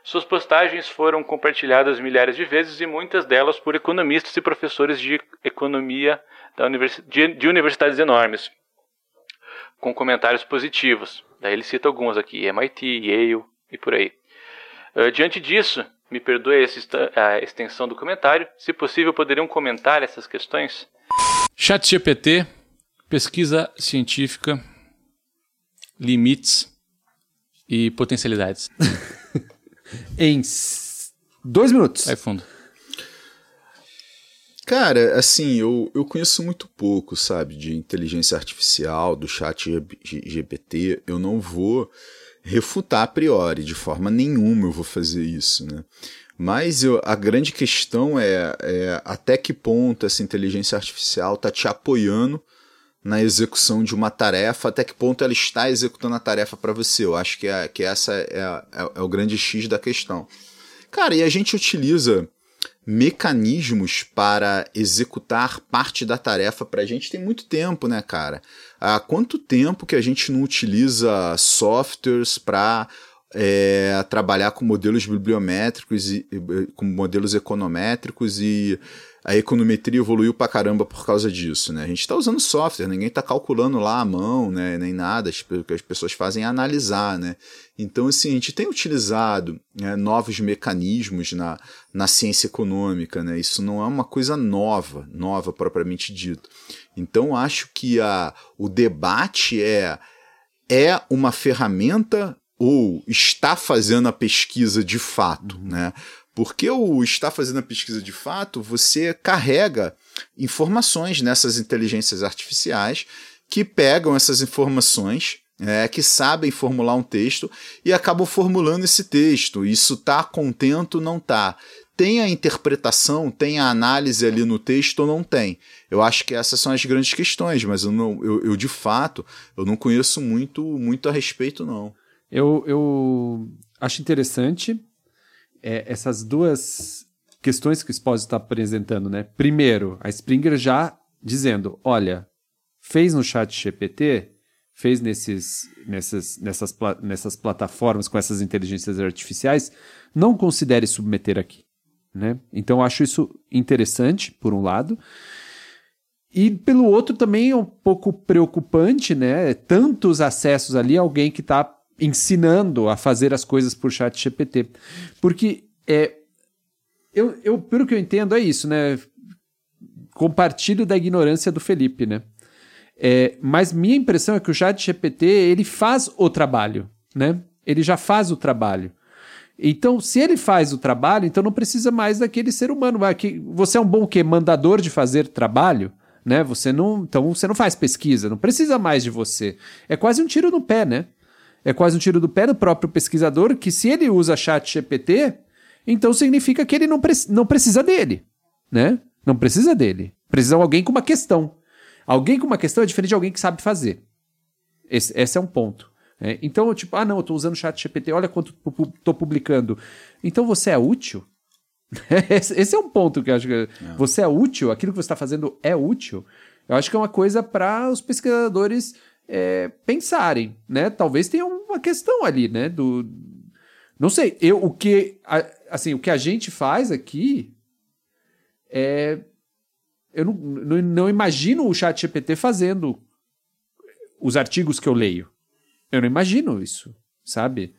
Suas postagens foram compartilhadas milhares de vezes e muitas delas por economistas e professores de economia universi- de, de universidades enormes, com comentários positivos. Daí ele cita alguns aqui: MIT, Yale e por aí. Ah, diante disso, me perdoe a extensão do comentário. Se possível, poderiam comentar essas questões? ChatGPT, pesquisa científica, limites e potencialidades. <laughs> Em dois minutos. Vai fundo. Cara, assim, eu, eu conheço muito pouco, sabe, de inteligência artificial, do chat GPT. Eu não vou refutar a priori, de forma nenhuma eu vou fazer isso, né? Mas eu- a grande questão é, é até que ponto essa inteligência artificial está te apoiando na execução de uma tarefa, até que ponto ela está executando a tarefa para você. Eu acho que, é, que essa é, é- é o grande X da questão. Cara, e a gente utiliza mecanismos para executar parte da tarefa para a gente tem muito tempo, né, cara? Há quanto tempo que a gente não utiliza softwares para é, trabalhar com modelos bibliométricos e com modelos econométricos e a econometria evoluiu pra caramba por causa disso, né? A gente está usando software, ninguém está calculando lá à mão, né? Nem nada, o que as pessoas fazem é analisar, né? Então, assim, a gente tem utilizado né, novos mecanismos na, na ciência econômica, né? Isso não é uma coisa nova, nova propriamente dito. Então, acho que a, o debate é é uma ferramenta ou está fazendo a pesquisa de fato, né? Porque o está fazendo a pesquisa de fato, você carrega informações nessas inteligências artificiais que pegam essas informações, é, que sabem formular um texto e acabam formulando esse texto. Isso tá contento, não tá. Tem a interpretação, tem a análise ali no texto ou não tem? Eu acho que essas são as grandes questões, mas eu, não, eu, eu de fato eu não conheço muito, muito a respeito, não. Eu, eu acho interessante é, essas duas questões que o Esposito está apresentando, né? Primeiro, a Springer já dizendo, olha, fez no chat GPT, fez nesses, nessas, nessas, nessas plataformas com essas inteligências artificiais, não considere submeter aqui. Né? Então, eu acho isso interessante, por um lado. E pelo outro também é um pouco preocupante, né? Tantos acessos ali, alguém que está ensinando a fazer as coisas por chat GPT. Porque é, eu, eu, pelo que eu entendo, é isso, né? Compartilho da ignorância do Felipe, né? É, mas minha impressão é que o chat GPT ele faz o trabalho, né? Ele já faz o trabalho. Então, se ele faz o trabalho, então não precisa mais daquele ser humano. Vai, que- Você é um bom quê? Mandador de fazer trabalho? Né? Você não, então você não faz pesquisa, não precisa mais de você. É quase um tiro no pé, né? É quase um tiro do pé do próprio pesquisador que se ele usa chat GPT, então significa que ele não, preci- não precisa dele, né? Não precisa dele. Precisa de alguém com uma questão. Alguém com uma questão é diferente de alguém que sabe fazer. Esse, esse é um ponto. né? Então, tipo, ah, não, eu tô usando o chat GPT, olha quanto tô publicando. Então você é útil? <laughs> esse, esse é um ponto que eu acho que. Você é útil? Aquilo que você está fazendo é útil? Eu acho que é uma coisa para os pesquisadores é, pensarem, né? Talvez tenha uma questão ali, né? Do, não sei, eu, o que, a- assim, o que a gente faz aqui é. Eu não, não, não imagino o chat GPT fazendo os artigos que eu leio. Eu não imagino isso, sabe?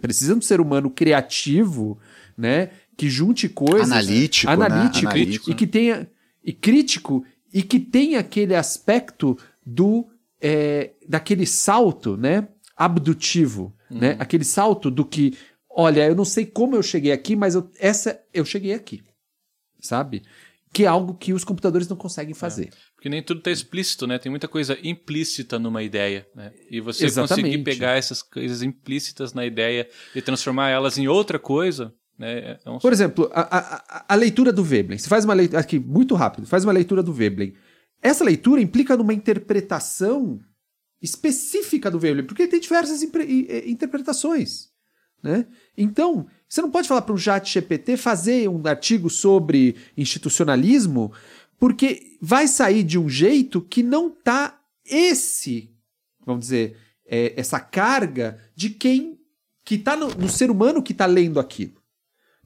Precisa de um ser humano criativo, né? Que junte coisas. Analítico, né? analítico, Analítico. e que tenha. E crítico, e que tenha aquele aspecto do. É, daquele salto, né? Abdutivo, né? Aquele salto do que. Olha, eu não sei como eu cheguei aqui, mas eu, essa eu cheguei aqui. Sabe? Que é algo que os computadores não conseguem fazer. Porque nem tudo está explícito, né? Tem muita coisa implícita numa ideia, né? E você Exatamente. conseguir pegar essas coisas implícitas na ideia e transformar elas em outra coisa, né? É um... Por exemplo, a, a- a- a leitura do Veblen. Você faz uma leitura. Aqui, muito rápido, faz uma leitura do Veblen. Essa leitura implica numa interpretação específica do Veblen, porque tem diversas i- interpretações. Né? Então, você não pode falar para um chat GPT fazer um artigo sobre institucionalismo, porque vai sair de um jeito que não tá esse, vamos dizer, é, essa carga de quem que está no, no ser humano que está lendo aquilo.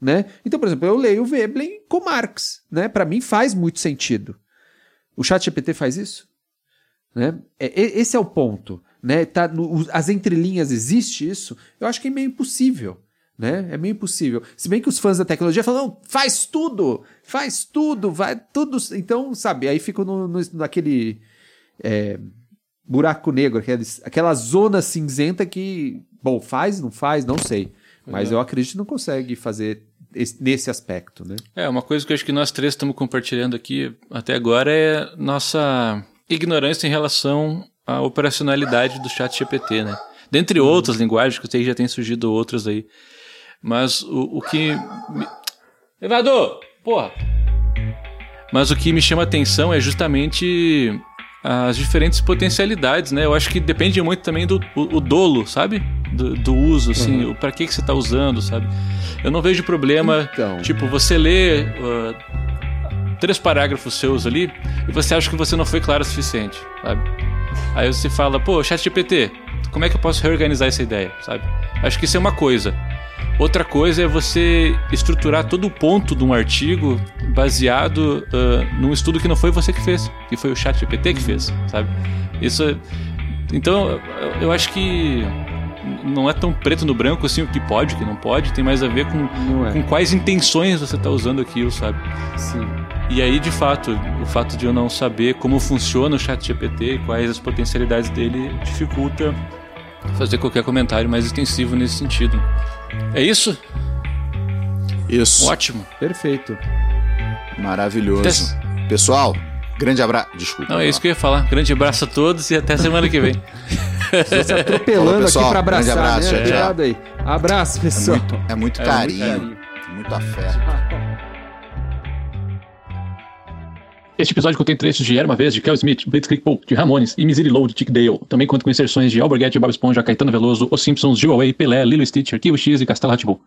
Né? Então, por exemplo, eu leio Veblen com Marx. Né? Para mim faz muito sentido. O chat GPT faz isso? Né? É, esse é o ponto. Né? Tá no- as entrelinhas existe isso? Eu acho que é meio impossível. Né? É meio impossível. Se bem que os fãs da tecnologia falam, não, faz tudo, faz tudo, vai tudo. Então, sabe, aí fico no, no- naquele é, buraco negro, aqueles, aquela zona cinzenta que, bom, faz, não faz, não sei. Mas eu acredito que não consegue fazer esse- nesse aspecto, né? É, uma coisa que eu acho que nós três estamos compartilhando aqui até agora é nossa ignorância em relação à operacionalidade do chat GPT, né? Dentre outras linguagens, que eu sei que já tem surgido outras aí. Mas o, o que... Me... Evador! Porra! Mas o que me chama atenção é justamente as diferentes potencialidades, né? Eu acho que depende muito também do o, o dolo, sabe? Do, do uso, assim, o para que, que você está usando, sabe? Eu não vejo problema, Então. tipo, você lê uh, três parágrafos seus ali e você acha que você não foi claro o suficiente, sabe? Aí você fala, pô, chat GPT, como é que eu posso reorganizar essa ideia, sabe? Acho que isso é uma coisa. Outra coisa é você estruturar todo o ponto de um artigo baseado uh, num estudo que não foi você que fez, que foi o chat GPT que fez, sabe? Isso é- Então, eu- acho que não é tão preto no branco assim o que pode, o que não pode, tem mais a ver com, é. com quais intenções você está usando aquilo, sabe? Sim. E aí, de fato, o fato de eu não saber como funciona o chat GPT quais as potencialidades dele dificulta fazer qualquer comentário mais extensivo nesse sentido. É isso? Isso. Ótimo. Perfeito. Maravilhoso. Tess- Pessoal, grande abraço. Desculpa. Não, é isso que eu ia falar. Grande abraço a todos e até semana que vem. Se <laughs> atropelando pessoal. aqui pra abraçar, Grande abraço, né? tchau, tchau. Cuidado aí. Abraço, pessoal. É muito É, carinho, muito carinho. muito afeto. Este episódio contém trechos de Era Uma Vez, de Kel Smith, Blitzkrieg Pope, de Ramones e Misery Low, de Tick Dale. Também conta com inserções de Alborguete, Bob Esponja, Caetano Veloso, Os Simpsons, Gil Away, Pelé, Lilo Stitch, Arquivo X e Castelo Rá-Tim-Bum.